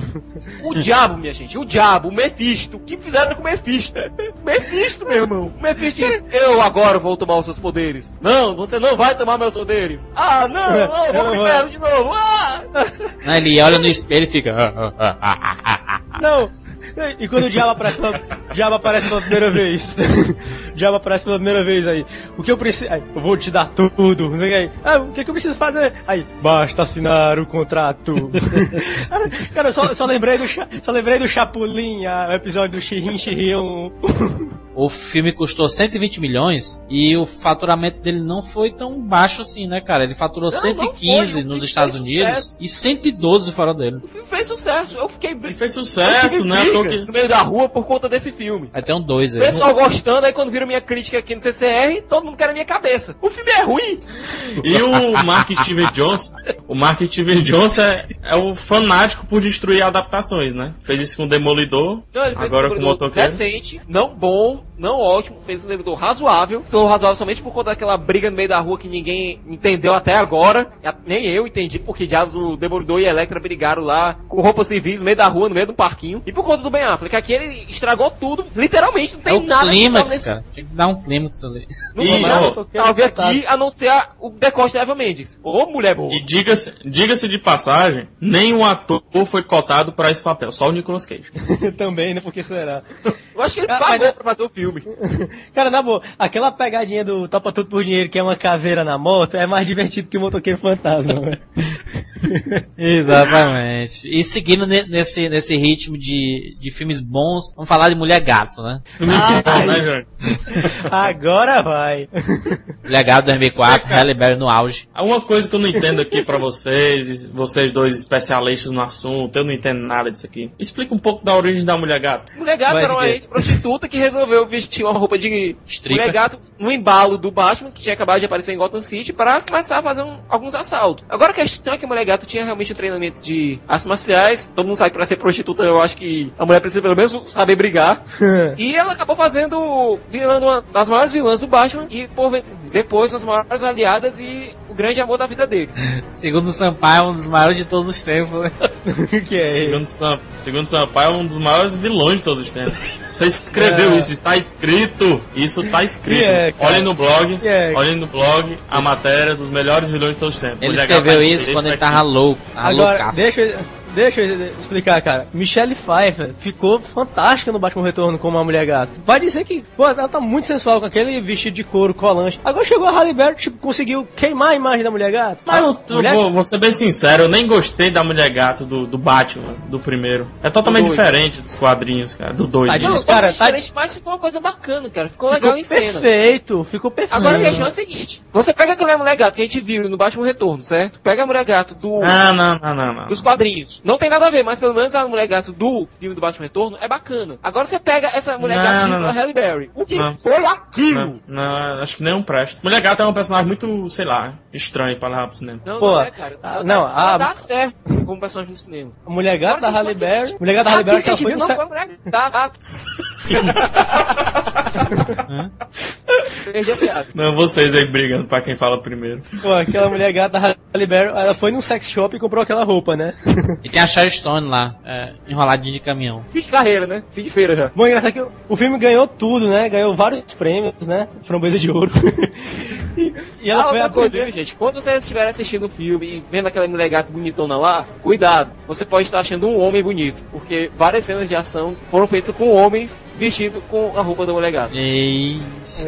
O diabo, minha gente, o diabo, o Mephisto. O que fizeram com o Mephisto? Mephisto, meu irmão. O Mephisto diz, eu agora vou tomar os seus poderes. Não, você não vai tomar meus poderes. Ah, não, [laughs] não, eu vou pro inferno de novo. Ah! Não, ele olha no espelho e fica. "Ah, ah, ah, ah, ah, ah, ah." Não! E quando o diabo aparece pela, o diabo aparece pela primeira vez. [laughs] o diabo aparece pela primeira vez aí. O que eu preciso. Aí, eu vou te dar tudo. Não sei o que aí. Ah, o que, que eu preciso fazer? Aí, basta assinar o contrato. [laughs] cara, cara, eu só, só lembrei do só lembrei do Chapolin, a- o episódio do Shirin Shirion. O filme custou 120 milhões e o faturamento dele não foi tão baixo assim, né, cara? Ele faturou Não, não 115 foi, o filme nos Estados Unidos sucesso. e 112 fora dele. O filme fez sucesso. Eu fiquei Ele fez sucesso, né? Que- no meio da rua por conta desse filme. Vai ter um 2 O aí. pessoal gostando, aí quando viram minha crítica aqui no CCR, todo mundo quer a minha cabeça. O filme é ruim. E o Mark [laughs] Steven Johnson, o Mark Steven Johnson é, é o fanático por destruir adaptações, né? Fez isso com o Demolidor, Não, ele fez agora com o Motoqueiro. Decente, não bom, não ótimo, fez um Demolidor razoável. Sou razoável somente por conta daquela briga no meio da rua que ninguém entendeu até agora. Nem eu entendi porque diabos o Demolidor e a Electra brigaram lá com roupas civis no meio da rua, no meio do parquinho. E por conta do Ben Affleck, aqui ele estragou tudo, literalmente, não É tem o nada clímax, nesse cara. Tinha que dar um clímax ali. Não E, tem nada ó, salve aqui, a não ser a- o decote da Eva Mendes. Ô, mulher boa. E diga-se diga de passagem, nenhum ator foi cotado pra esse papel, só o Nicolas Cage. [laughs] Também, né? Porque será? [laughs] Eu acho que ele Ah, pagou mas- pra fazer o filme. [laughs] Cara, na boa, aquela pegadinha do Topa Tudo por Dinheiro, que é uma caveira na moto, é mais divertido que o motoqueiro fantasma, [laughs] velho. Exatamente. E seguindo ne- nesse, nesse ritmo de, de filmes bons, vamos falar de Mulher Gato, né? Bom, né, Jorge? Agora vai. Mulher Gato 2004, Halle Berry no auge. Uma coisa que eu não entendo aqui pra vocês, vocês dois especialistas no assunto, eu não entendo nada disso aqui. Explica um pouco da origem da mulher gato. Mulher Gato Mas era uma ex-prostituta que resolveu vestir uma roupa de Stripper. Mulher Gato no embalo do Batman, que tinha acabado de aparecer em Gotham City, para começar a fazer um- alguns assaltos. Agora a questão é que a Mulher Gato tinha realmente um treinamento de artes marciais. Todo mundo sabe que pra ser prostituta eu acho que a mulher precisa pelo menos saber brigar. [laughs] E ela acabou fazendo, virando uma das maiores vilãs do Batman e por, depois uma das maiores aliadas e o grande amor da vida dele. Segundo o Sampaio, um dos maiores de todos os tempos. né? [laughs] que é? Segundo, Sam, segundo Sampaio, é um dos maiores vilões de todos os tempos. [laughs] Você escreveu É. isso, está escrito. Isso está escrito. É, olhem no blog, é? olhem no blog a matéria dos melhores vilões de todos os tempos. Ele escreveu isso quando ele aqui. tava louco. Tava Agora, loucaço. deixa, eu- deixa eu explicar, cara. Michelle Pfeiffer ficou fantástica no Batman Retorno como uma mulher gato. Vai dizer que, pô, ela tá muito sensual com aquele vestido de couro colante. Agora chegou a Halle Berry, tipo, conseguiu queimar a imagem da mulher gato. Mas eu, eu Mulher- vou, vou ser bem sincero, eu nem gostei da Mulher Gato do, do Batman, do primeiro. É totalmente Do diferente dos quadrinhos, cara, do dois. Tá Não, Mas, cara, tá- diferente, mas ficou uma coisa bacana, cara. Ficou legal Ficou em cena. perfeito, ficou perfeito. Agora a questão é a seguinte: você pega aquela mulher gato que a gente viu no Batman Retorno, certo? Pega a mulher gato do, Ah, não, não, não, não. dos quadrinhos. Não tem nada a ver, mas pelo menos a mulher gato do filme do Batman Retorno é bacana. Agora você pega essa mulher Não, gato não, da não. Halle Berry. O que Não. foi aquilo? Não, não, acho que nem um presta. Mulher Gata é um personagem muito, sei lá, estranho pra levar pro cinema. Não, Pô, não é, cara. ah, não, tá- ela a- dá certo como personagem no cinema. A mulher gata da Halle Berry. Mulher gata da Halle Berry que que ela foi não foi a mulher gata. [laughs] Perdi a piada. Não, vocês aí brigando pra quem fala primeiro. Pô, aquela mulher gata da Halle Berry, ela foi num sex shop e comprou aquela roupa, né? [laughs] E tem a Sharon Stone lá, é, enroladinha de caminhão. Fim de carreira, né? Fim de feira já. Bom, engraçado que o- o filme ganhou tudo, né? Ganhou vários prêmios, né? Framboesa de ouro. [laughs] e, e ela ah, foi a coisa, viu, gente? Quando você estiver assistindo o filme e vendo aquela mulher gata bonitona lá, cuidado. Você pode estar achando um homem bonito. Porque várias cenas de ação foram feitas com homens vestidos com a roupa da mulher gata. E...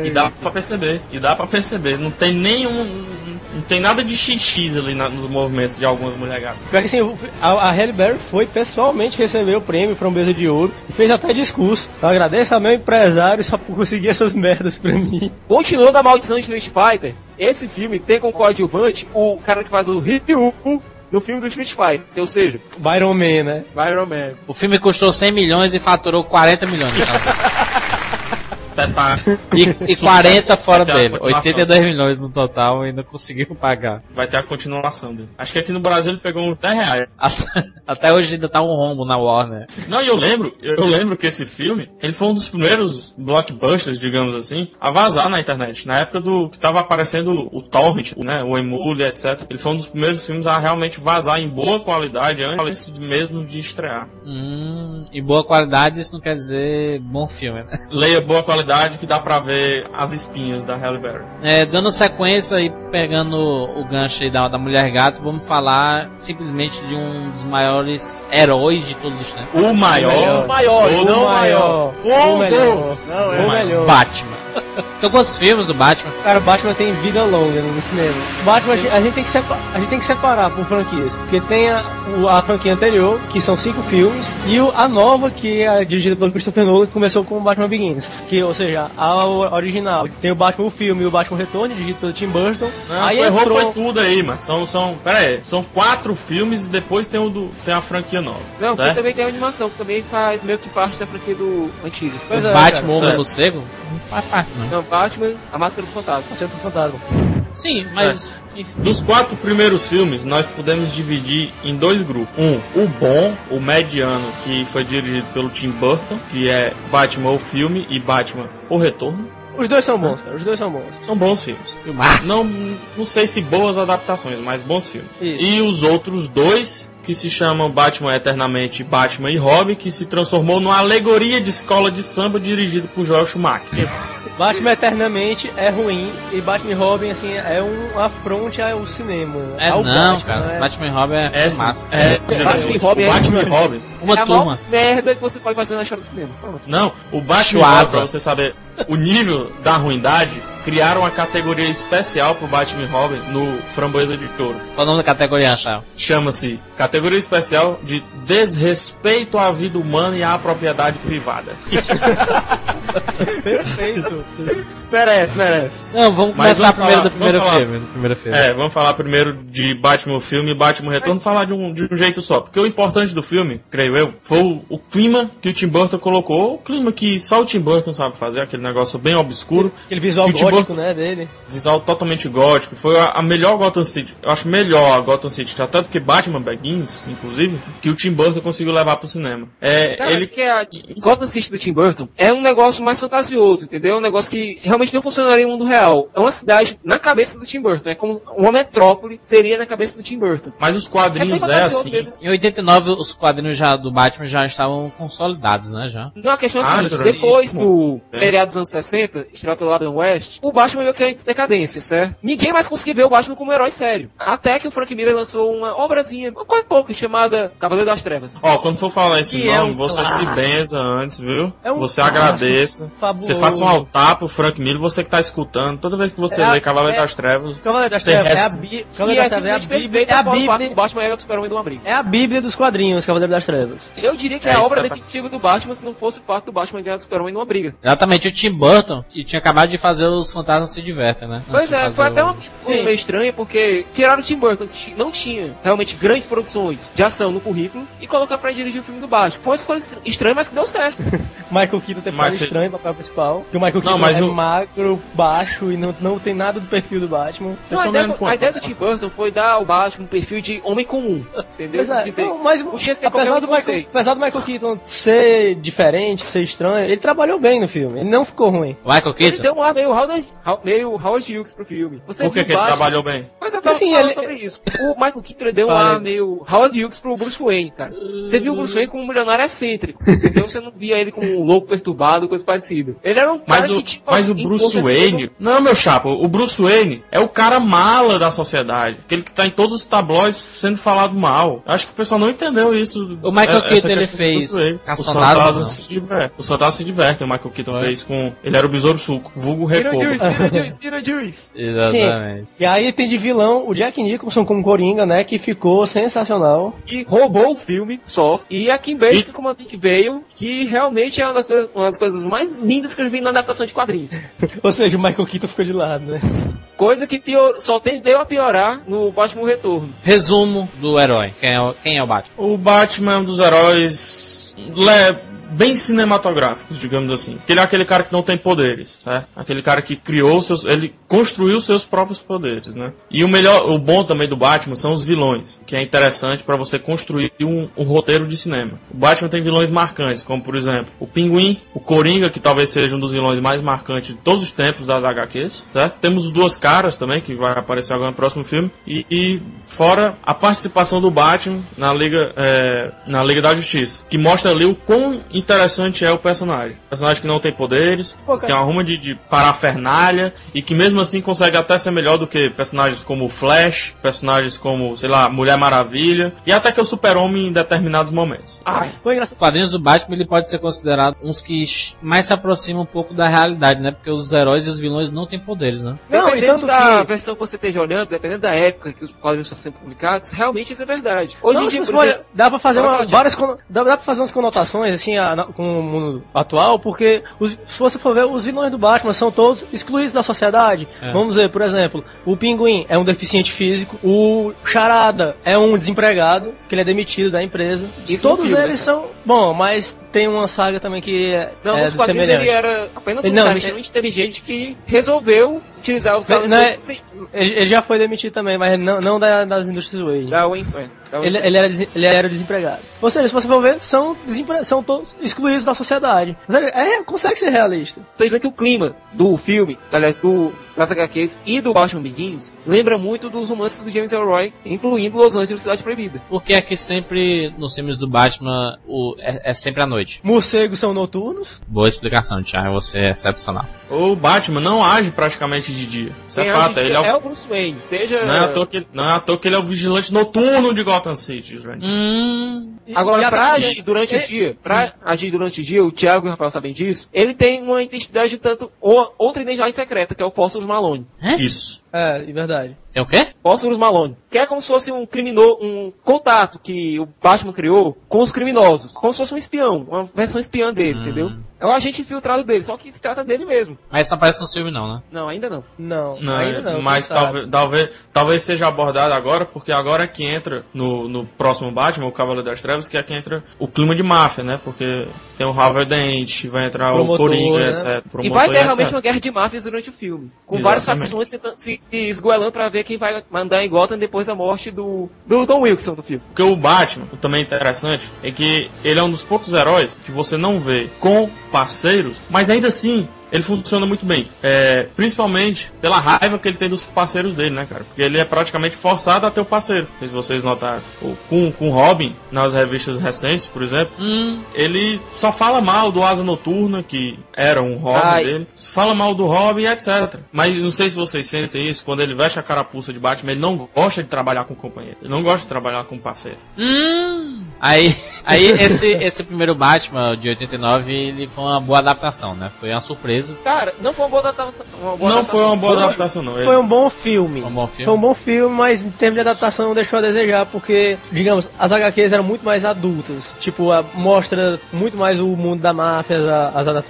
E dá pra perceber. E dá pra perceber. Não tem nenhum. Não tem nada de XX ali na- nos movimentos de algumas mulheres gatas. Pior que assim, a, a Halle Berry foi pessoalmente receber o prêmio Framboesa de Ouro e fez até discurso. Eu agradeço ao meu empresário só por conseguir essas merdas pra mim. Continuando a maldição de Street Fighter, esse filme tem como coadjuvante o cara que faz o Ryu no filme do Street Fighter. Ou seja, Byron Man, né? Iron Man. O filme custou 100 milhões e faturou 40 milhões. [laughs] Espetáculo. [laughs] E, e Sucesso. 40 fora dele. continuação. 82 milhões no total e ainda conseguiu pagar. Vai ter a continuação dele. Acho que aqui no Brasil ele pegou uns 10 reais. Até, até hoje ainda tá um rombo na Warner. Não, e eu lembro, eu lembro que esse filme, ele foi um dos primeiros blockbusters, digamos assim, a vazar na internet. Na época do que tava aparecendo o Torrent, né, o Emule, etc. Ele foi um dos primeiros filmes a realmente vazar em boa qualidade antes mesmo de estrear. Hum, e boa qualidade isso não quer dizer bom filme, né? Leia boa qualidade que dá pra ver as espinhas da Halle Berry. É, dando sequência e pegando o gancho aí da, da Mulher Gato, vamos falar simplesmente de um dos maiores heróis de todos os tempos. O maior, O maior, o não o maior. maior. O melhor. Não, O é melhor. Batman. [laughs] São quantos filmes do Batman? Cara, o Batman tem vida longa no cinema. O Batman, a gente, a gente tem que separar, a gente tem que separar por franquias. Porque tem a, o- a franquia anterior, que são cinco filmes, e o- a nova, que é dirigida pelo Christopher Nolan, que começou com o Batman Begins. Que, ou seja, a o- original. Tem o Batman o filme e o Batman Retorno, dirigido pelo Tim Burton. Não, aí errou entrou... foi tudo aí, mas são, são, pera aí, são quatro filmes e depois tem o do, tem a franquia nova, Não, porque certo? também tem a animação, que também faz meio que parte da franquia do antigo. Pois o é, Batman cara, Homem certo. Morcego? Não faz parte, não. Não, Batman, a Máscara do Fantasma. Acerto do Fantasma. Sim, mas. enfim. Dos quatro primeiros filmes, nós podemos dividir em dois grupos. Um, o bom, o mediano, que foi dirigido pelo Tim Burton, que é Batman o filme e Batman o Retorno. Os dois são bons, cara. Os dois são bons. São bons filmes. Não, não sei se boas adaptações, mas bons filmes. Isso. E os outros dois, que se chamam Batman Eternamente Batman e Robin, que se transformou numa alegoria de escola de samba dirigido por Joel Schumacher. Batman Eternamente é ruim e Batman e Robin, assim, é um afronte ao cinema. É ao não, Batman, cara. né? Batman e Robin é, Essa, massa. é, Batman e Robin o é- Batman e Robin. Uma é a turma. merda que você pode fazer na história do cinema. Pronto. Não, o Batman, Chuasa. pra você saber o nível da ruindade, criaram uma categoria especial pro Batman e Robin no Framboesa de Ouro. Qual o nome da categoria, Rafael? Chama-se Categoria Especial de Desrespeito à Vida Humana e à Propriedade Privada. [laughs] Perfeito. Merece, merece. Não, vamos Mas começar vamos primeiro falar- do primeiro vamos falar. filme. Do primeiro filme. É, vamos falar primeiro de Batman o filme e Batman Retorno, falar de um, de um jeito só. Porque o importante do filme, creio eu, foi o, o clima que o Tim Burton colocou. O clima que só o Tim Burton sabe fazer, aquele negócio bem obscuro. Aquele visual Que o Tim gótico, né, dele. visual totalmente gótico. Foi a, a melhor Gotham City. Eu acho melhor a Gotham City, até do que Batman Begins, inclusive, que o Tim Burton conseguiu levar pro cinema. É, Cara, ele que a Gotham City do Tim Burton é um negócio mais fantasioso, entendeu? É um negócio que realmente não funcionaria no mundo real. É uma cidade na cabeça do Tim Burton. É como uma metrópole seria na cabeça do Tim Burton. Mas os É quadrinhos é, fantasioso assim. mesmo. Em 89, os quadrinhos já do Batman já estavam consolidados, né? Já. Não, a questão é a Ah, depois do É. seriado dos anos 60, estrelado pelo Adam West, o Batman meio que é em decadência, certo? Ninguém mais conseguia ver o Batman como um herói sério. Até que o Frank Miller lançou uma obrazinha, quase pouco, chamada Cavaleiro das Trevas. Ó, quando for falar esse Que é nome, um você se clássico. benza antes, viu? É um você clássico agradeça. fabuloso. Você faça um altar pro Frank Miller, você que tá escutando. Toda vez que você É a- lê Cavaleiro é- das Trevas, Cavaleiro das Trevas é a, Bí- Cavaleiro é das Trevas é a Bíblia, é a que Bíblia, o Batman era o super-homem de uma briga. é a Bíblia dos quadrinhos, Cavaleiro das Trevas. Eu diria que É, é a obra tá- definitiva do Batman se não fosse o fato do Batman ganhar do super-homem numa briga. Exatamente, o Tim Burton e tinha acabado de fazer os Fantasmas se divertem, né? Pois é, foi até o- uma escolha Sim. meio estranha, porque tiraram o Tim Burton, que não tinha realmente grandes produções de ação no currículo, e colocar pra dirigir o filme do Batman. Foi uma escolha estranha, mas que deu certo. [laughs] Michael Keaton ter Mas estranho no papel principal. Que o Michael Não, Keaton mas é o- magro, baixo e não, não tem nada do perfil do Batman. Não, a, ideia, a ideia do. Tim Burton foi dar ao Batman um perfil de homem comum. [laughs] Entendeu? É, Dizer, não, mas apesar do, Michael, apesar do Michael Keaton ser diferente, ser estranho, ele trabalhou bem no filme. Ele não ficou ruim. Michael Ele Keaton? deu um ar meio Howard, How- meio Howard Hughes pro filme. Você Por que, que ele trabalhou bem? Mas eu tava Assim, falando ele- sobre isso. O Michael Keaton ele deu um ar meio Howard Hughes pro Bruce Wayne, cara. Você viu o Bruce Wayne como um milionário excêntrico. [laughs] Entendeu? Você não via ele como um louco perturbado, coisa parecida. Ele era um cara Mas o, que tinha mas o Bruce Wayne. Não, meu chapa, o Bruce Wayne é o cara mala da sociedade. Aquele que tá em todos os tabloides sendo falado mal. Acho que o pessoal não entendeu isso. O Michael É- Keaton, ele fez. Os fantasmas se divertem. Os fantasmas se divertem. O Michael Keaton fez com. Ele era o besouro suco, vulgo recobo. Beetlejuice, Beetlejuice, Beetlejuice. [laughs] Exatamente. E aí tem de vilão o Jack Nicholson como Coringa, né? Que ficou sensacional. que roubou o filme só. E a Kim Basic como a Nick Bale, que realmente é uma das, coisas- uma das coisas mais lindas que eu vi na adaptação de quadrinhos. [laughs] Ou seja, o Michael Keaton ficou de lado, né? Coisa que pior, só tendeu a piorar no Batman Retorno. Resumo do herói. Quem é o, quem é o Batman? O Batman é um dos heróis le- bem cinematográficos, digamos assim. Que ele é aquele cara que não tem poderes, certo? Aquele cara que criou seus, ele construiu seus próprios poderes, né? E o melhor, o bom também do Batman são os vilões, que é interessante para você construir um, um roteiro de cinema. O Batman tem vilões marcantes, como por exemplo, o Pinguim, o Coringa, que talvez seja um dos vilões mais marcantes de todos os tempos das HQs, certo? Temos os Duas Caras também, que vai aparecer agora no próximo filme, e, e fora a participação do Batman na Liga, é, na Liga da Justiça, que mostra ali o quão interessante é o personagem. Personagem que não tem poderes, Pô, que tem uma ruma de, de parafernália e que mesmo assim consegue até ser melhor do que personagens como o Flash, personagens como, sei lá, Mulher Maravilha e até que o Super-Homem em determinados momentos. Ai, Foi engraçado. Os quadrinhos do Batman ele pode ser considerado uns que mais se aproximam um pouco da realidade, né? Porque os heróis e os vilões não têm poderes, né? Não, e dependendo tanto da que... versão que você esteja olhando, dependendo da época que os quadrinhos estão sendo publicados, realmente isso é verdade. Hoje Não, em dia, por olha, exemplo, dá pra fazer uma, várias dá, dá pra fazer umas conotações assim a- na- com o mundo atual, porque os- se você for ver os vilões do Batman são todos excluídos da sociedade. É. Vamos ver, por exemplo, o Pinguim é um deficiente físico, o Charada é um desempregado, que ele é demitido da empresa. Isso no todos filme, eles né? são bom, mas tem uma saga também que é, não, é nos quadrinhos semelhante. ele era apenas um Ele não, cara inteligente que resolveu utilizar os Não, talentos não é- Ele, ele já foi demitido também, mas não, não da- das indústrias Wayne. da Wayne Ele, ele, era, ele era desempregado. Ou seja, se você for ver, são, desempre- são todos excluídos da sociedade. É, consegue ser realista. Tô dizendo que o clima do filme, aliás, do, das HQs e do Batman Begins lembra muito dos romances do James Elroy, incluindo Los Angeles Cidade Proibida. Porque é que sempre, nos filmes do Batman, o, é, é sempre à noite. Morcegos são noturnos. Boa explicação, Thiago. Você é excepcional. O Batman não age praticamente de dia. Isso é fato. Ele é o, é o Bruce Wayne, seja... não, é à toa que, não é à toa que ele é o vigilante noturno de Gotham City. Hum. Agora, pra agir durante o ele- dia, pra agir durante o dia, o Thiago e o Rafael sabem disso, ele tem uma identidade tanto, ou, outra identidade secreta, que é o Fósforos Malone. Isso. É, é verdade. Tem o quê? Fósforos Malone. Que é como se fosse um criminoso, um contato que o Batman criou com os criminosos. Como se fosse um espião, uma versão espiã dele, Hum. entendeu? É um agente infiltrado dele, só que se trata dele mesmo. Mas isso não aparece no filme, não, né? Não, ainda não. Não, Não, ainda não. mas quem sabe. talvez, talvez, talvez seja abordado agora, porque agora é que entra no, no próximo Batman, o Cavaleiro das Trevas, que é que entra o clima de máfia, né? Porque tem o Harvey Dent, vai entrar Promotor, o Coringa, né? etc. e promotor vai ter realmente etc. uma guerra de máfias durante o filme. Com várias facções tentando se esgoelando pra ver quem vai mandar em Gotham depois da morte do, do Tom Wilson do filme. Porque o Batman, o também interessante, é que ele é um dos poucos heróis que você não vê com parceiros, mas ainda assim ele funciona muito bem. É, principalmente pela raiva que ele tem dos parceiros dele, né, cara? Porque ele é praticamente forçado a ter o parceiro. Não sei se vocês notaram. Com, com o Robin, nas revistas recentes, por exemplo, Hum. ele só fala mal do Asa Noturna, que era um Robin Ai. dele. Fala mal do Robin, etc. Mas não sei se vocês sentem isso, quando ele veste a carapuça de Batman, ele não gosta de trabalhar com companheiro. Ele não gosta de trabalhar com parceiro. Hum. Aí, aí esse, esse primeiro Batman de 89, ele foi uma boa adaptação, né? Foi uma surpresa Cara, não foi uma boa adaptação. Uma boa Não adaptação. foi uma boa adaptação, não. Ele- Foi um bom filme. Um bom filme. Foi um bom filme, mas em termos de adaptação deixou a desejar, porque, digamos, as HQs eram muito mais adultas. Tipo, a, mostra muito mais o mundo da máfia, a- as, a,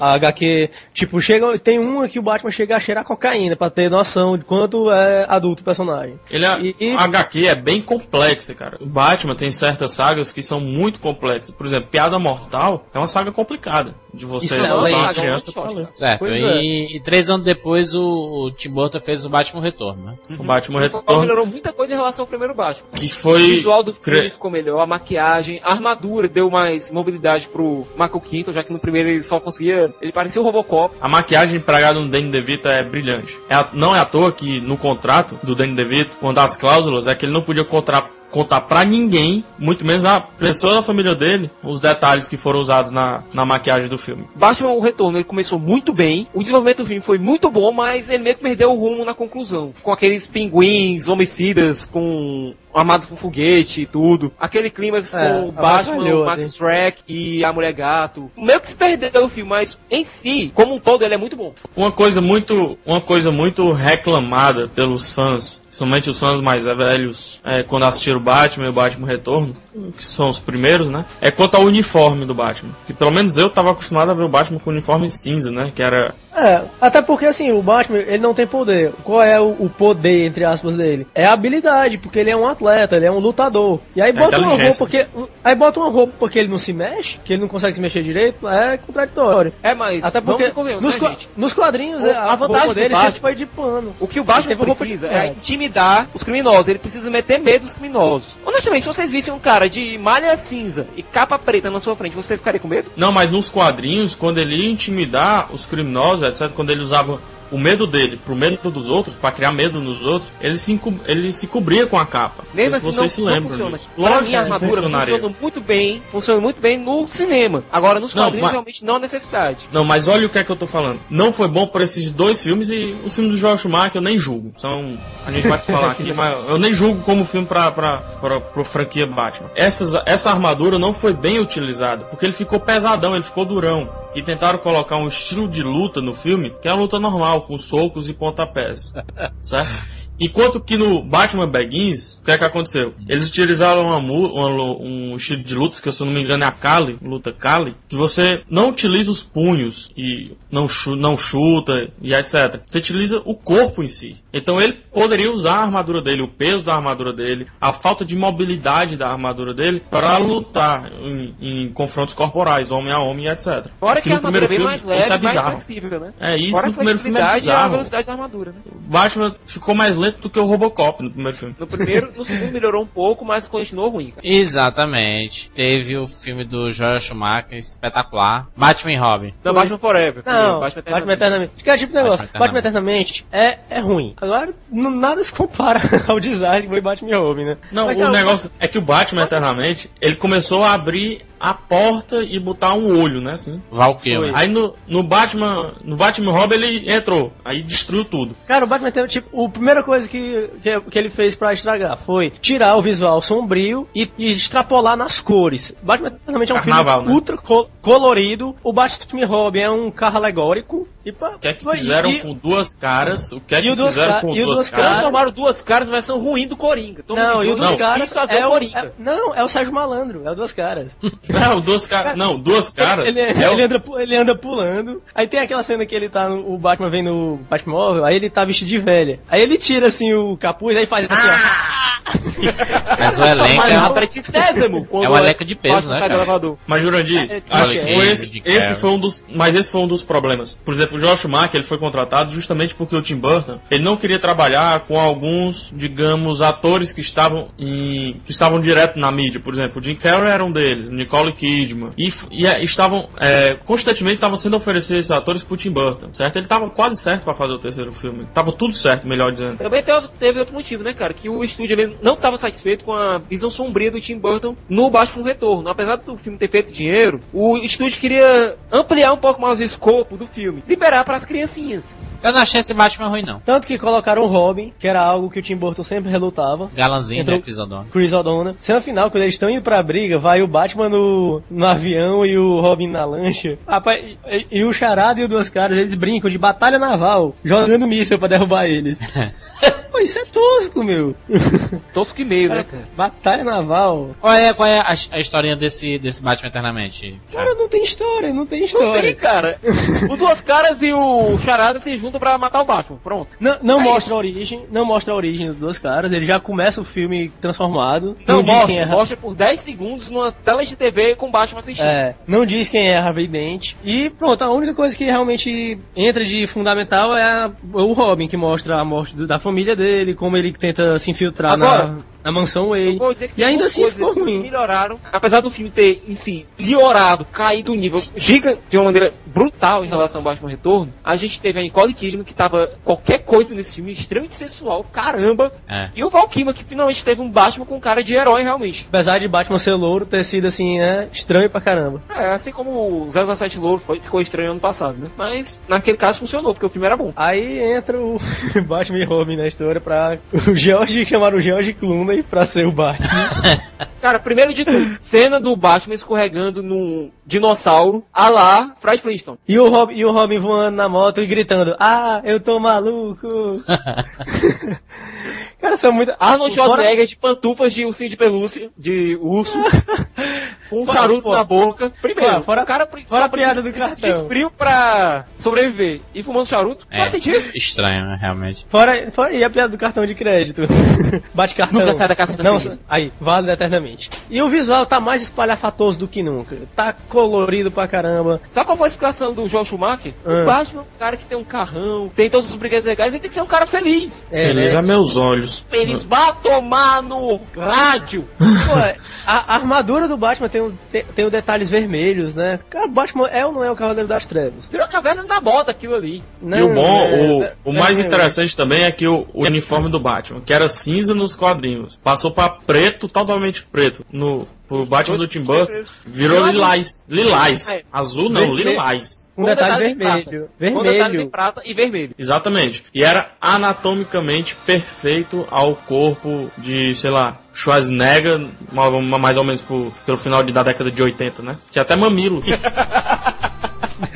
a HQ. Tipo, chega, tem uma que o Batman chega a cheirar cocaína, pra ter noção de quanto é adulto o personagem. Ele é, E- e- a HQ é bem complexa, cara. O Batman tem certas sagas que são muito complexas. Por exemplo, Piada Mortal é uma saga complicada de você Isso é uma saga criança cara. Certo, Pois e, e três anos depois o, o Tim Burton fez o Batman Retorno, né? O Batman Ele Retorno, melhorou muita coisa em relação ao primeiro Batman. que O foi... visual do filme cre- ficou melhor, a maquiagem, a armadura deu mais mobilidade pro Michael Keaton, já que no primeiro ele só conseguia. Ele parecia o Robocop. A maquiagem empregada no Danny DeVito é brilhante. É a- não é à toa que no contrato do Danny DeVito, uma das cláusulas é que ele não podia contar, contar pra ninguém, muito menos a pessoa da família dele, os detalhes que foram usados na, na maquiagem do filme. Batman o Retorno ele começou muito bem, o desenvolvimento do filme foi muito bom, mas ele meio que perdeu o rumo na conclusão. Com aqueles pinguins, homicidas, com armados com foguete e tudo. Aquele clímax É, com o Batman, avacalhou, o Max né? Shrek e a Mulher Gato. Meio que se perdeu o filme, mas em si, como um todo, ele é muito bom. Uma coisa muito, uma coisa muito reclamada pelos fãs, somente os fãs mais velhos, é, quando assistiram o Batman e o Batman Retorno, que são os primeiros, né? É quanto ao uniforme do Batman. Que pelo menos eu tava acostumado a ver o Batman com uniforme cinza, né? Que era É, até porque assim, o Batman, ele não tem poder. Qual é o, o poder, entre aspas, dele? É a habilidade, porque ele é um atleta, ele é um lutador. E aí bota uma inteligência. roupa que. um- Aí bota uma roupa porque ele não se mexe, que ele não consegue se mexer direito, é contraditório. É, mas Até porque nos, né, nos quadrinhos O- é, a a, vantagem dele sempre foi de pano. O que o Batman roupa de precisa é intimidar os criminosos. Ele precisa meter medo dos criminosos. Honestamente, se vocês vissem um cara de malha cinza e capa preta na sua frente, você ficaria com medo? Não, mas nos quadrinhos, quando ele ia intimidar os criminosos, etc., quando ele usava o medo dele pro medo dos outros, pra criar medo nos outros, ele se, ele se cobria com a capa. Não sei assim, se não, vocês se lembram disso. Lógico que armadura funcionaria. funciona muito bem, funciona muito bem no cinema. Agora, nos Não, quadrinhos, mas- realmente não há necessidade. Não, mas olha o que é que eu tô falando. Não foi bom por esses dois filmes e o filme do Joel Schumacher eu nem julgo. São, a gente vai falar aqui, mas eu nem julgo como filme pra, pra, pra, pra franquia Batman. Essas, essa armadura não foi bem utilizada, porque ele ficou pesadão, ele ficou durão. E tentaram colocar um estilo de luta no filme, que é uma luta normal, com socos e pontapés. certo? Enquanto que no Batman Begins, o que é que aconteceu? Eles utilizaram uma, uma um estilo de luta, que se eu não me engano é a Kali, luta Kali, que você não utiliza os punhos e não, não chuta e etc. Você utiliza o corpo em si. Então ele poderia usar a armadura dele, o peso da armadura dele, a falta de mobilidade da armadura dele para lutar em, em confrontos corporais, homem a homem e etc. Fora que, no a armadura é bem mais leve isso é mais bizarro. flexível, né? É, isso Fora no primeiro filme é e a bizarro. velocidade da armadura, né? O Batman ficou mais lento do que o Robocop no primeiro filme. No primeiro, no segundo melhorou um pouco, mas continuou ruim, cara. Exatamente. Teve o filme do Joel Schumacher, espetacular. Batman e Robin. Não, Batman Forever. Não, Batman Batman, Eternamente. Que é tipo de negócio. Batman Batman Eternamente é, é ruim. Agora, n- nada se compara [laughs] ao design que foi Batman e Robin, né? Não, Mas, o cara, negócio é que o Batman Eternamente, ele começou a abrir a porta e botar um olho, né, assim. Val Kilmer. Aí no, no Batman, no Batman Robin ele entrou, aí destruiu tudo. Cara, o Batman tem, tipo, a primeira coisa que, que, que ele fez pra estragar foi tirar o visual sombrio e, e extrapolar nas cores. Batman realmente é um Carnaval, filme né? ultra co- colorido. O Batman e Robin é um carro alegórico. E, pá, O que é que fizeram e- com duas caras? O que é que duas fizeram com duas duas caras? Transformaram duas caras, mas são ruins do Coringa. Tô Não, e o Não. caras fazer é o Coringa. é- Não, é o Sérgio Malandro, é o Duas Caras. [laughs] Não, duas caras. Não, duas caras. Ele, é o- ele anda, ele anda pulando. Aí tem aquela cena que ele tá no. O Batman vem no Batmóvel, aí ele tá vestido de velha. Aí ele tira assim o capuz, aí faz assim, ó. Mas o elenco é, a um- Brett Sésamo, É um elenco de peso, né. Mas Jurandir, É, acho é, que foi é, esse, de esse Carrey. foi um dos, mas esse foi um dos problemas. Por exemplo, o Joel Schumacher, ele foi contratado justamente porque o Tim Burton, ele não queria trabalhar com alguns, digamos, atores que estavam em, que estavam direto na mídia. Por exemplo, o Jim Carrey era um deles, Nicole Kidman, e, e é, estavam é, constantemente estavam sendo oferecidos esses atores pro Tim Burton, certo? Ele estava quase certo para fazer o terceiro filme. Tava tudo certo, melhor dizendo. Também teve, teve outro motivo, né, cara? Que o estúdio ele não estava satisfeito com a visão sombria do Tim Burton no Batman Retorno. Apesar do filme ter feito dinheiro, o estúdio queria ampliar um pouco mais o escopo do filme, liberar para as criancinhas. Eu não achei esse Batman ruim, não. Tanto que colocaram o Robin, que era algo que o Tim Burton sempre relutava. Galanzinho, Entrou- né, Chris O'Donnell. Chris O'Donnell. Cena final, quando eles estão indo pra briga, vai o Batman no, no avião e o Robin na lancha. Rapaz, e, e o Charada e o Duas Caras, eles brincam de batalha naval, jogando míssil pra derrubar eles. [laughs] Pô, isso é tosco, meu. [laughs] Tosco e meio, né, cara? batalha naval. Qual é, qual é a, a historinha desse, desse Batman Eternamente? Cara, não tem história, não tem Não história. tem, cara. [laughs] Os Duas Caras e o Charada se juntam pra matar o Batman. Pronto. Não, não É mostra a origem, não mostra a origem dos dois caras, ele já começa o filme transformado. Não, diz mostra, quem é, mostra por 10 segundos numa tela de TV com o Batman assistindo. É, não diz quem é Harvey Dent. E pronto, a única coisa que realmente entra de fundamental é a- o Robin, que mostra a morte do- da família dele, como ele tenta se infiltrar Agora, na, na mansão Eu Wayne. vou dizer que E ainda assim ficou ruim. melhoraram. Apesar do filme ter, em si, piorado, caído um nível gigante, de uma maneira brutal em relação ao Batman Retorno, a gente teve a Nicole Kidman, que tava qualquer coisa nesse filme, extremamente sensual, caramba. É. E o Val Kilmer, que finalmente teve um Batman com cara de herói, realmente. Apesar de Batman ser louro, ter sido assim, né, estranho pra caramba. É, assim como o 007 Louro foi, ficou estranho ano passado, né? Mas, naquele caso, funcionou, porque o filme era bom. Aí entra o [laughs] Batman e Robin na história pra o George, chamaram o George Clooney pra ser o Batman. [laughs] Cara, primeiro de tudo, cena do Batman escorregando num dinossauro, a lá Fred Flintstone. E o, Robin, e o Robin voando na moto e gritando, ah, eu tô maluco. [laughs] Cara, são muito... Arnold Fora- Schwarzenegger de pantufas de ursinho de pelúcia, de urso, [laughs] com um Fora, charuto pô. na boca. Primeiro, Fora- fora- o cara fora a piada do cartão. de frio pra sobreviver e fumando charuto, É, faz sentido. estranho, né, realmente. Fora, fora e a piada do cartão de crédito. Bate cartão. Nunca da carta da Não, família. aí, vale eternamente. E o visual tá mais espalhafatoso do que nunca. Tá colorido pra caramba. Sabe qual foi a explicação do Joel Schumacher? Ah. O Batman é um cara que tem um carrão, tem todos os brinquedos legais, ele tem que ser um cara feliz. É, Feliz né? a meus olhos. Feliz, vá tomar no rádio. [laughs] Pô, é, a, a armadura do Batman tem, um, tem, tem os detalhes vermelhos, né? Cara, o Batman é ou não é o Cavaleiro das Trevas? Virou a caverna da moda aquilo ali. E o bom, o, é, o é, mais é, interessante também é que o, o uniforme do Batman, que era cinza nos quadrinhos, passou pra preto, totalmente preto. No pro Batman do Tim Burton, virou lilás. Lilás. É. Azul não, Vermelho. lilás. Um Com detalhe prata. vermelho. Com detalhes em Vermelho. prata e vermelho. Exatamente. E era anatomicamente perfeito ao corpo de, sei lá, Schwarzenegger, ma- ma- mais ou menos por- pelo final de- da década de 80, né? Tinha até mamilos. [laughs]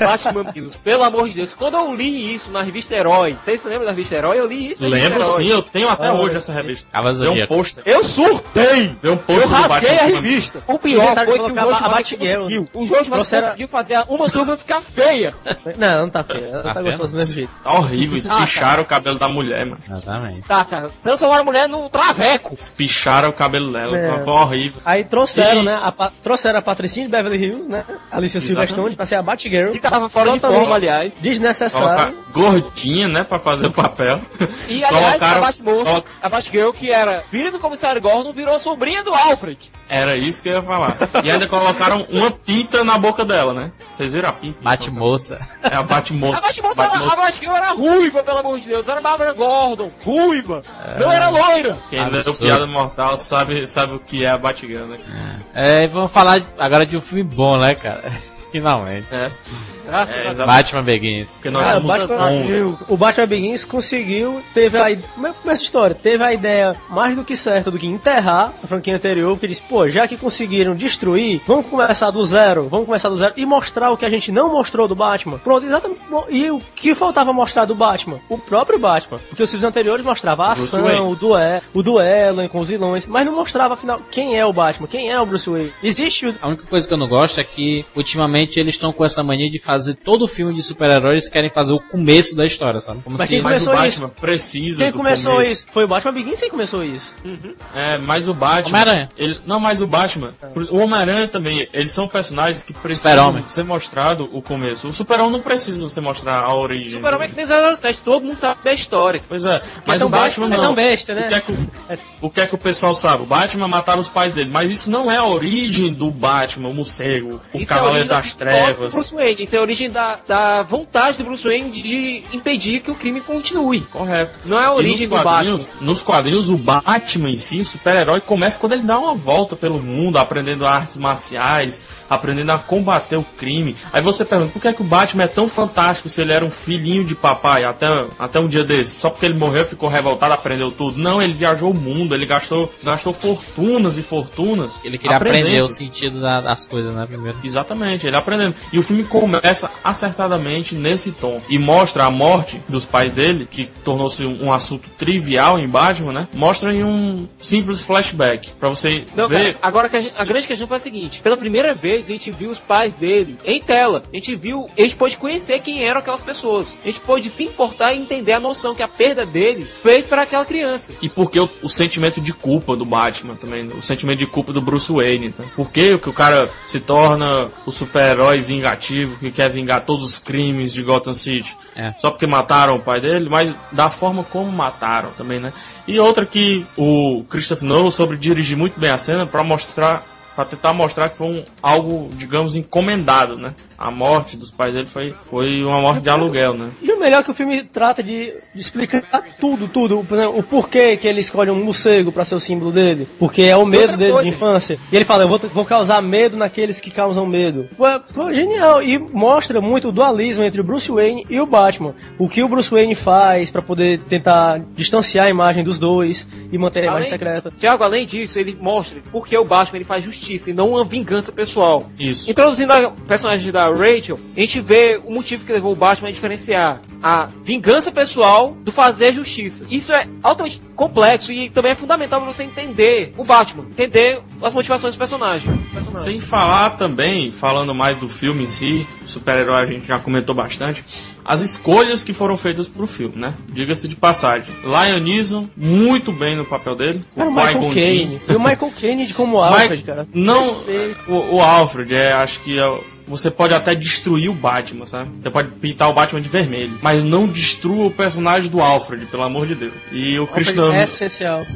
Batman pelo amor de Deus. Quando eu li isso na revista Herói, vocês se lembram da revista Herói? Eu li isso na revista Lembro Herói. sim, eu tenho até Ah, hoje essa revista. Cavalo Deu um pôster. Eu surtei! Deu um Eu pôster do rasguei a revista. O pior foi que o a Schumacher Batgirl. conseguiu. O Trouxeram- conseguiu fazer uma turma ficar feia. Não, não tá feio. Ela Tá tá, gostosa do mesmo jeito. Tá horrível, espicharam o cabelo da mulher, mano. Exatamente. Tá, cara. Transformaram a mulher num traveco. Espicharam o cabelo dela, É. ficou horrível. Aí trouxeram, E- né? A, trouxeram a Patricinha de Beverly Hills, né? Alicia Exatamente. Silverstone pra ser a Batgirl. Que tava fora de Totalmente forma, aliás. Colocar Desnecessário. gordinha, né, pra fazer o papel. E aliás, Colocaram- a Batmoça, a Batgirl, que era filha do comissário Gordon, virou sobrinha do Alfred. Era isso que eu ia falar. E ainda colocaram uma pinta na boca dela, né? Vocês viram a pinta? Bate moça. É a Batmoça. A Batmoça, era- Batmoça. a Batgirl era ruiva, pelo amor de Deus. Era Barbara Gordon, ruiva. Não era loira. Quem leu Absurdo. Piada Mortal sabe, sabe o que é a Batgirl, né? É, vamos falar agora de um filme bom, né, cara? [laughs] Finalmente. É, Graças É, a Deus. Batman Begins. porque nós Cara, o somos Batman, o Batman Begins conseguiu, teve a ideia, como é que começa a história? Teve a ideia mais do que certa do que enterrar a franquia anterior, porque disse, pô, já que conseguiram destruir, vamos começar do zero, vamos começar do zero e mostrar o que a gente não mostrou do Batman. Pronto, exatamente. E o que faltava mostrar do Batman? O próprio Batman. Porque os filmes anteriores mostravam a Bruce ação, Wayne. o duelo, o duelo com os vilões, mas não mostrava afinal quem é o Batman, quem é o Bruce Wayne. Existe o A única coisa que eu não gosto é que, ultimamente, eles estão com essa mania de fazer todo filme de super-heróis querem fazer o começo da história, sabe? Como Mas se... quem Mas o começou Batman precisa Quem do começou começo. isso? Foi o Batman Begins quem começou isso. É, mas o Batman. Homem-Aranha. ele- Não, mas o Batman. O Homem-Aranha também. Eles são personagens que precisam ser mostrado o começo. O Super-Homem não precisa você mostrar a origem. Super-Homem é que tem 007, todo mundo sabe da história. Pois é, mas tão o Batman besta, é não. tão besta, né? O que, é que, o- o que é que o pessoal sabe? O Batman mataram os pais dele, mas isso não é a origem do Batman, o morcego, o Isso é Cavaleiro origem das Trevas. Isso é a origem da, da vontade do Bruce Wayne de impedir que o crime continue. Correto. Não é a origem nos do Batman. quadrinhos, nos quadrinhos, o Batman em si, o super-herói, começa quando ele dá uma volta pelo mundo, aprendendo artes marciais, aprendendo a combater o crime. Aí você pergunta, por que, é que o Batman é tão fantástico se ele era um filhinho de papai até, até um dia desse? Só porque ele morreu, ficou revoltado, aprendeu tudo? Não, ele viajou o mundo, ele gastou, gastou fortunas e fortunas. Ele queria aprendendo. aprender o sentido da- das coisas, né, primeiro. Exatamente, ele aprendendo. E o filme começa acertadamente nesse tom. E mostra a morte dos pais dele, que tornou-se um, assunto trivial em Batman, né? Mostra em um simples flashback. Pra você Não, ver. cara, agora que a, gente- a grande questão foi a seguinte: pela primeira vez a gente viu os pais dele em tela. A gente viu, a gente pôde conhecer quem eram aquelas pessoas. A gente pôde se importar e entender a noção que a perda deles fez para aquela criança. E porque o, o sentimento de culpa do Batman também, o sentimento de culpa do Bruce Wayne. Tá? Por que que o cara se torna o super-herói vingativo que quer vingar todos os crimes de Gotham City? É. Só porque mataram o pai dele, mas da forma como mataram também, né? E outra que o Christopher Nolan soube dirigir muito bem a cena pra mostrar, para tentar mostrar que foi um, algo, digamos, encomendado, né? A morte dos pais dele foi, foi uma morte de aluguel, né? E o melhor é que o filme trata de, de explicar tudo, tudo. Por exemplo, o porquê que ele escolhe um morcego pra ser o símbolo dele. Porque é o medo dele coisa. de infância. E ele fala, eu vou, vou causar medo naqueles que causam medo. Foi, foi genial. E mostra muito o dualismo entre o Bruce Wayne e o Batman. O que o Bruce Wayne faz pra poder tentar distanciar a imagem dos dois e manter a imagem Além- secreta. Tiago, além disso, ele mostra porque o Batman ele faz justiça e não uma vingança pessoal. Isso. Introduzindo a personagem da Rachel, a gente vê o motivo que levou o Batman a diferenciar a vingança pessoal do fazer justiça. Isso é altamente complexo e também é fundamental para você entender o Batman, entender as motivações dos personagens. dos personagens. Sem falar também, falando mais do filme em si, super-herói a gente já comentou bastante, as escolhas que foram feitas pro filme, né? Diga-se de passagem. Lion Neeson, muito bem no papel dele. Cara, o Michael. Jinn. E o Michael Caine como Alfred, cara. Não, o, o Alfred, é, acho que é você pode até destruir o Batman, sabe? Você pode pintar o Batman de vermelho, mas não destrua o personagem do Alfred, pelo amor de Deus. E o Alfred Christopher, é essencial.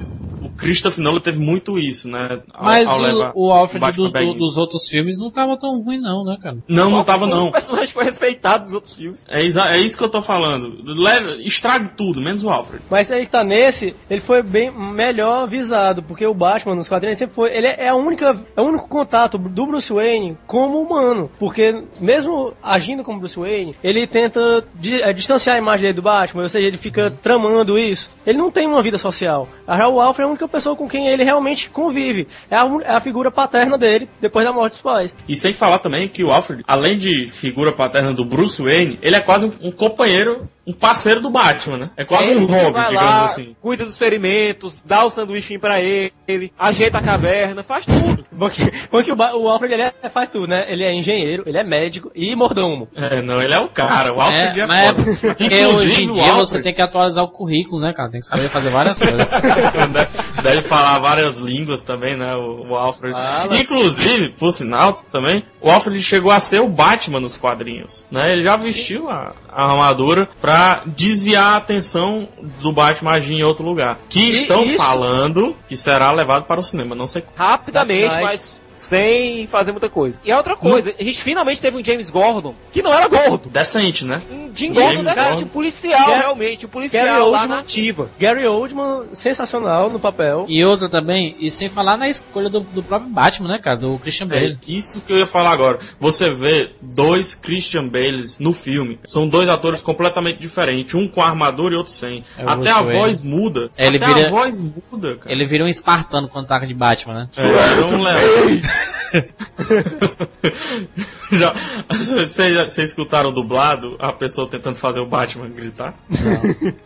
O Christopher Nolan teve muito isso, né? Ao- Mas ao o, levar o Alfred do- do- dos outros filmes não tava tão ruim, não, né, cara? Não, não tava O não. personagem foi respeitado nos outros filmes. É, é isso que eu tô falando. Leve, estrague tudo, menos o Alfred. Mas aí que tá nesse, ele foi bem melhor avisado, porque o Batman nos quadrinhos sempre foi. Ele é a única, é o único contato do Bruce Wayne como humano. Porque mesmo agindo como Bruce Wayne, ele tenta di- eh, distanciar a imagem dele do Batman, ou seja, ele fica tramando isso. Ele não tem uma vida social. Já o Alfred é a única pessoa com quem ele realmente convive. É a, é a figura paterna dele depois da morte dos pais. E sem falar também que o Alfred, além de figura paterna do Bruce Wayne, ele é quase um, um companheiro, um parceiro do Batman, né? É quase Ele um vai digamos lá, assim. Cuida dos ferimentos, dá o sanduíche pra ele, ajeita a caverna, faz tudo. [laughs] Porque, porque o, o Alfred ele é- faz tudo, né? Ele é engenheiro, ele é médico e mordomo. É, não, ele é o cara. O Alfred é, É, mas é foda. porque Inclusive, hoje em o dia Alfred você tem que atualizar o currículo, né, cara? Tem que saber fazer várias coisas. [laughs] Deve falar várias línguas também, né? O, o Alfred. Fala. Inclusive, por sinal, também, o Alfred chegou a ser o Batman nos quadrinhos. Né? Ele já vestiu a, a armadura pra desviar a atenção do Batman agir em outro lugar. Que E estão isso- falando que será levado para o cinema. Não sei como. Rapidamente, mas sem fazer muita coisa. E a outra coisa, a gente finalmente teve um James Gordon que não era gordo. Decente, né? Um Jim Gordon James decente, Gordon. um policial Gary- realmente, um Gary policial lá Oldman. na ativa. Gary Oldman, sensacional no papel. E outra também, e sem falar na escolha do, do próprio Batman, né, cara? Do Christian É Bale. isso que eu ia falar agora. Você vê dois Christian Bales no filme. São dois atores completamente diferentes. Um com armadura e outro sem. É Até a Wayne. voz muda. Ele Até vira- a voz muda, cara. Ele vira um espartano quando taca de Batman, né? É, é um leão. [laughs] Já, vocês escutaram dublado a pessoa tentando fazer o Batman gritar?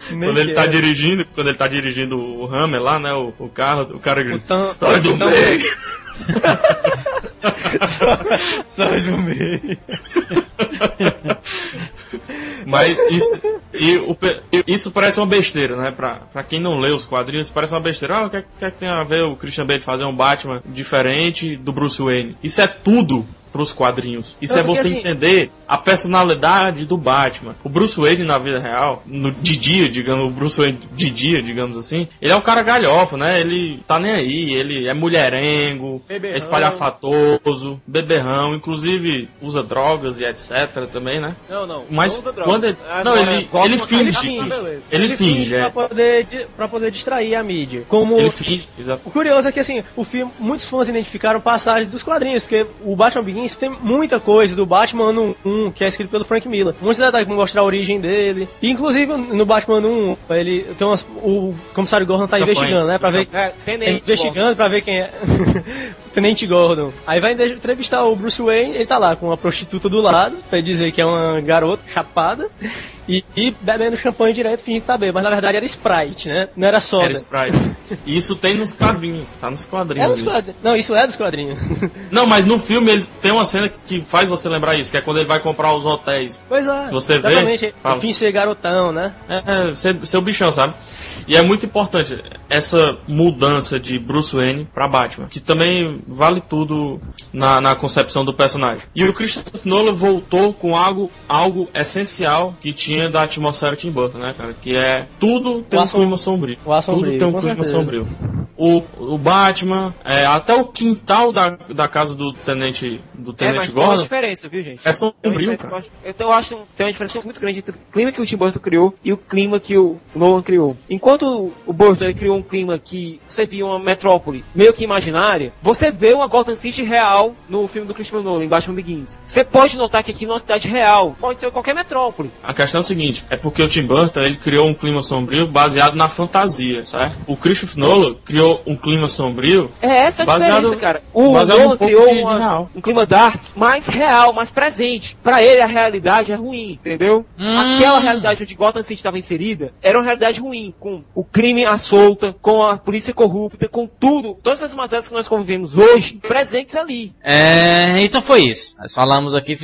Quando ele tá dirigindo, quando ele tá dirigindo o Hammer lá, né, o, o carro, o cara grita. Sai do meio! [laughs] Sai do meio. Mas isso, e o isso parece uma besteira, né? Pra, pra quem não lê os quadrinhos, isso parece uma besteira. Ah, o que, é- que, é que tem a ver o Christian Bale fazer um Batman diferente do Bruce Wayne? Isso é tudo pros quadrinhos. Isso Não, é você assim- entender a personalidade do Batman. O Bruce Wayne na vida real, no, de dia, digamos, o Bruce Wayne de dia, digamos assim, ele é um cara galhofa, né? Ele tá nem aí, ele é mulherengo, Beberrão. é espalhafatoso, beberrão, inclusive usa drogas e etc também, né? Não, não. Mas não quando ele, Ah, não, ele, volta ele finge, coisa que- assim, beleza. ele finge, pra é. poder, di- pra poder distrair a mídia. Como Ele finge, exato. O curioso é que, assim, o filme, muitos fãs identificaram passagens dos quadrinhos, porque o Batman Begins tem muita coisa do Batman ano 1, que é escrito pelo Frank Miller. Muitos detalhes como mostrar a origem dele. E, inclusive, no Batman ano 1, ele tem umas, o comissário Gordon tá investigando, né, pra ver... É, tenente, investigando pra ver quem é. [laughs] Tenente Gordon. Aí vai entrevistar o Bruce Wayne, ele tá lá com uma prostituta do lado, pra ele dizer que é uma garota chapada, e, e bebendo champanhe direto, fingindo que tá bem. Mas na verdade era Sprite, né? Não era soda. Era Sprite. E isso tem nos quadrinhos, tá nos É quadrinhos. dos isso. quadrinhos. Não, isso é dos quadrinhos. [laughs] Não, mas no filme ele tem uma cena que faz você lembrar isso, que é quando ele vai comprar os hotéis. Pois é. Se você vê, fala. Enfim, ser garotão, né? É, é ser, ser o bichão, sabe? E é muito importante essa mudança de Bruce Wayne pra Batman, que também vale tudo na, na concepção do personagem. E o Christopher Nolan voltou com algo, algo essencial que tinha da atmosfera Tim Burton, né, cara? Que é tudo tem um clima sombrio. tudo tem um clima sombrio. O, o Batman, é, até o quintal da, da casa do Tenente, do É, Tenente mas tem uma Gordon diferença, viu, gente? é sombrio, cara. que eu acho- eu acho tem uma diferença muito grande entre o clima que o Tim Burton criou e o clima que o Nolan criou. Enquanto o Burton ele criou um clima que você via uma metrópole meio que imaginária, você vê uma Gotham City real no filme do Christopher Nolan, em Batman Begins. Você pode notar que aqui é uma cidade real, pode ser qualquer metrópole. A questão é a seguinte, é porque o Tim Burton ele criou um clima sombrio baseado na fantasia, certo? O Christopher Nolan criou um clima sombrio É essa a Baseado- diferença, cara. O Nolan um criou uma- um clima dark mais real, mais presente. Pra ele a realidade é ruim, entendeu? Hum. Aquela realidade onde Gotham City estava inserida era uma realidade ruim, com o crime à solta, com a polícia corrupta, com tudo, todas as mazelas que nós convivemos hoje, presentes ali. É, então foi isso. Nós falamos aqui,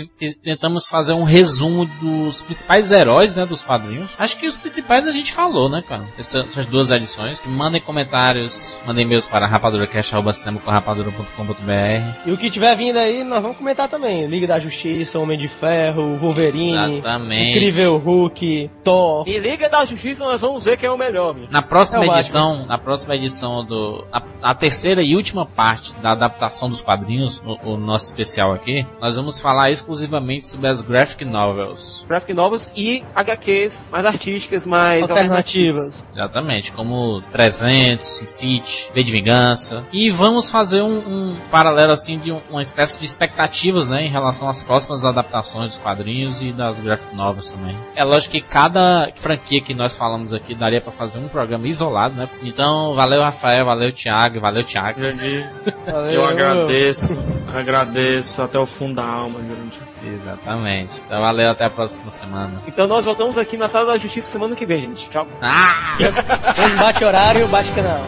tentamos fazer um resumo dos principais heróis, né, dos quadrinhos. Acho que os principais a gente falou, né, cara? Essa- Essas duas edições. Mandem comentários, mandem e-mails para rapaduracast.com.br. E o que tiver vindo aí, nós vamos comentar também. Liga da Justiça, Homem de Ferro, Wolverine, Exatamente. Incrível Hulk, Thor. Em Liga da Justiça nós vamos ver quem é o melhor, meu. Na próxima É o edição, na próxima edição do, a, a terceira e última parte da adaptação dos quadrinhos, o, o nosso especial aqui, nós vamos falar exclusivamente sobre as graphic novels. Graphic novels e HQs mais artísticas, mais Alternativas. Exatamente, como 300, Sin City, V de Vingança. E vamos fazer um, um paralelo assim de um- uma espécie de expectativas, né, em relação às próximas adaptações dos quadrinhos e das graphic novels também. É lógico que cada franquia que nós falamos aqui daria pra fazer um programa isolado, né? Então, valeu Rafael, valeu Thiago, valeu Thiago. Jurandir. Valeu. Eu agradeço, agradeço até o fundo da alma, Jurandir. Exatamente. Então, valeu até a próxima semana. Então nós voltamos aqui na Sala da Justiça semana que vem, gente. Tchau. Ah! [laughs] Bate horário, bate canal.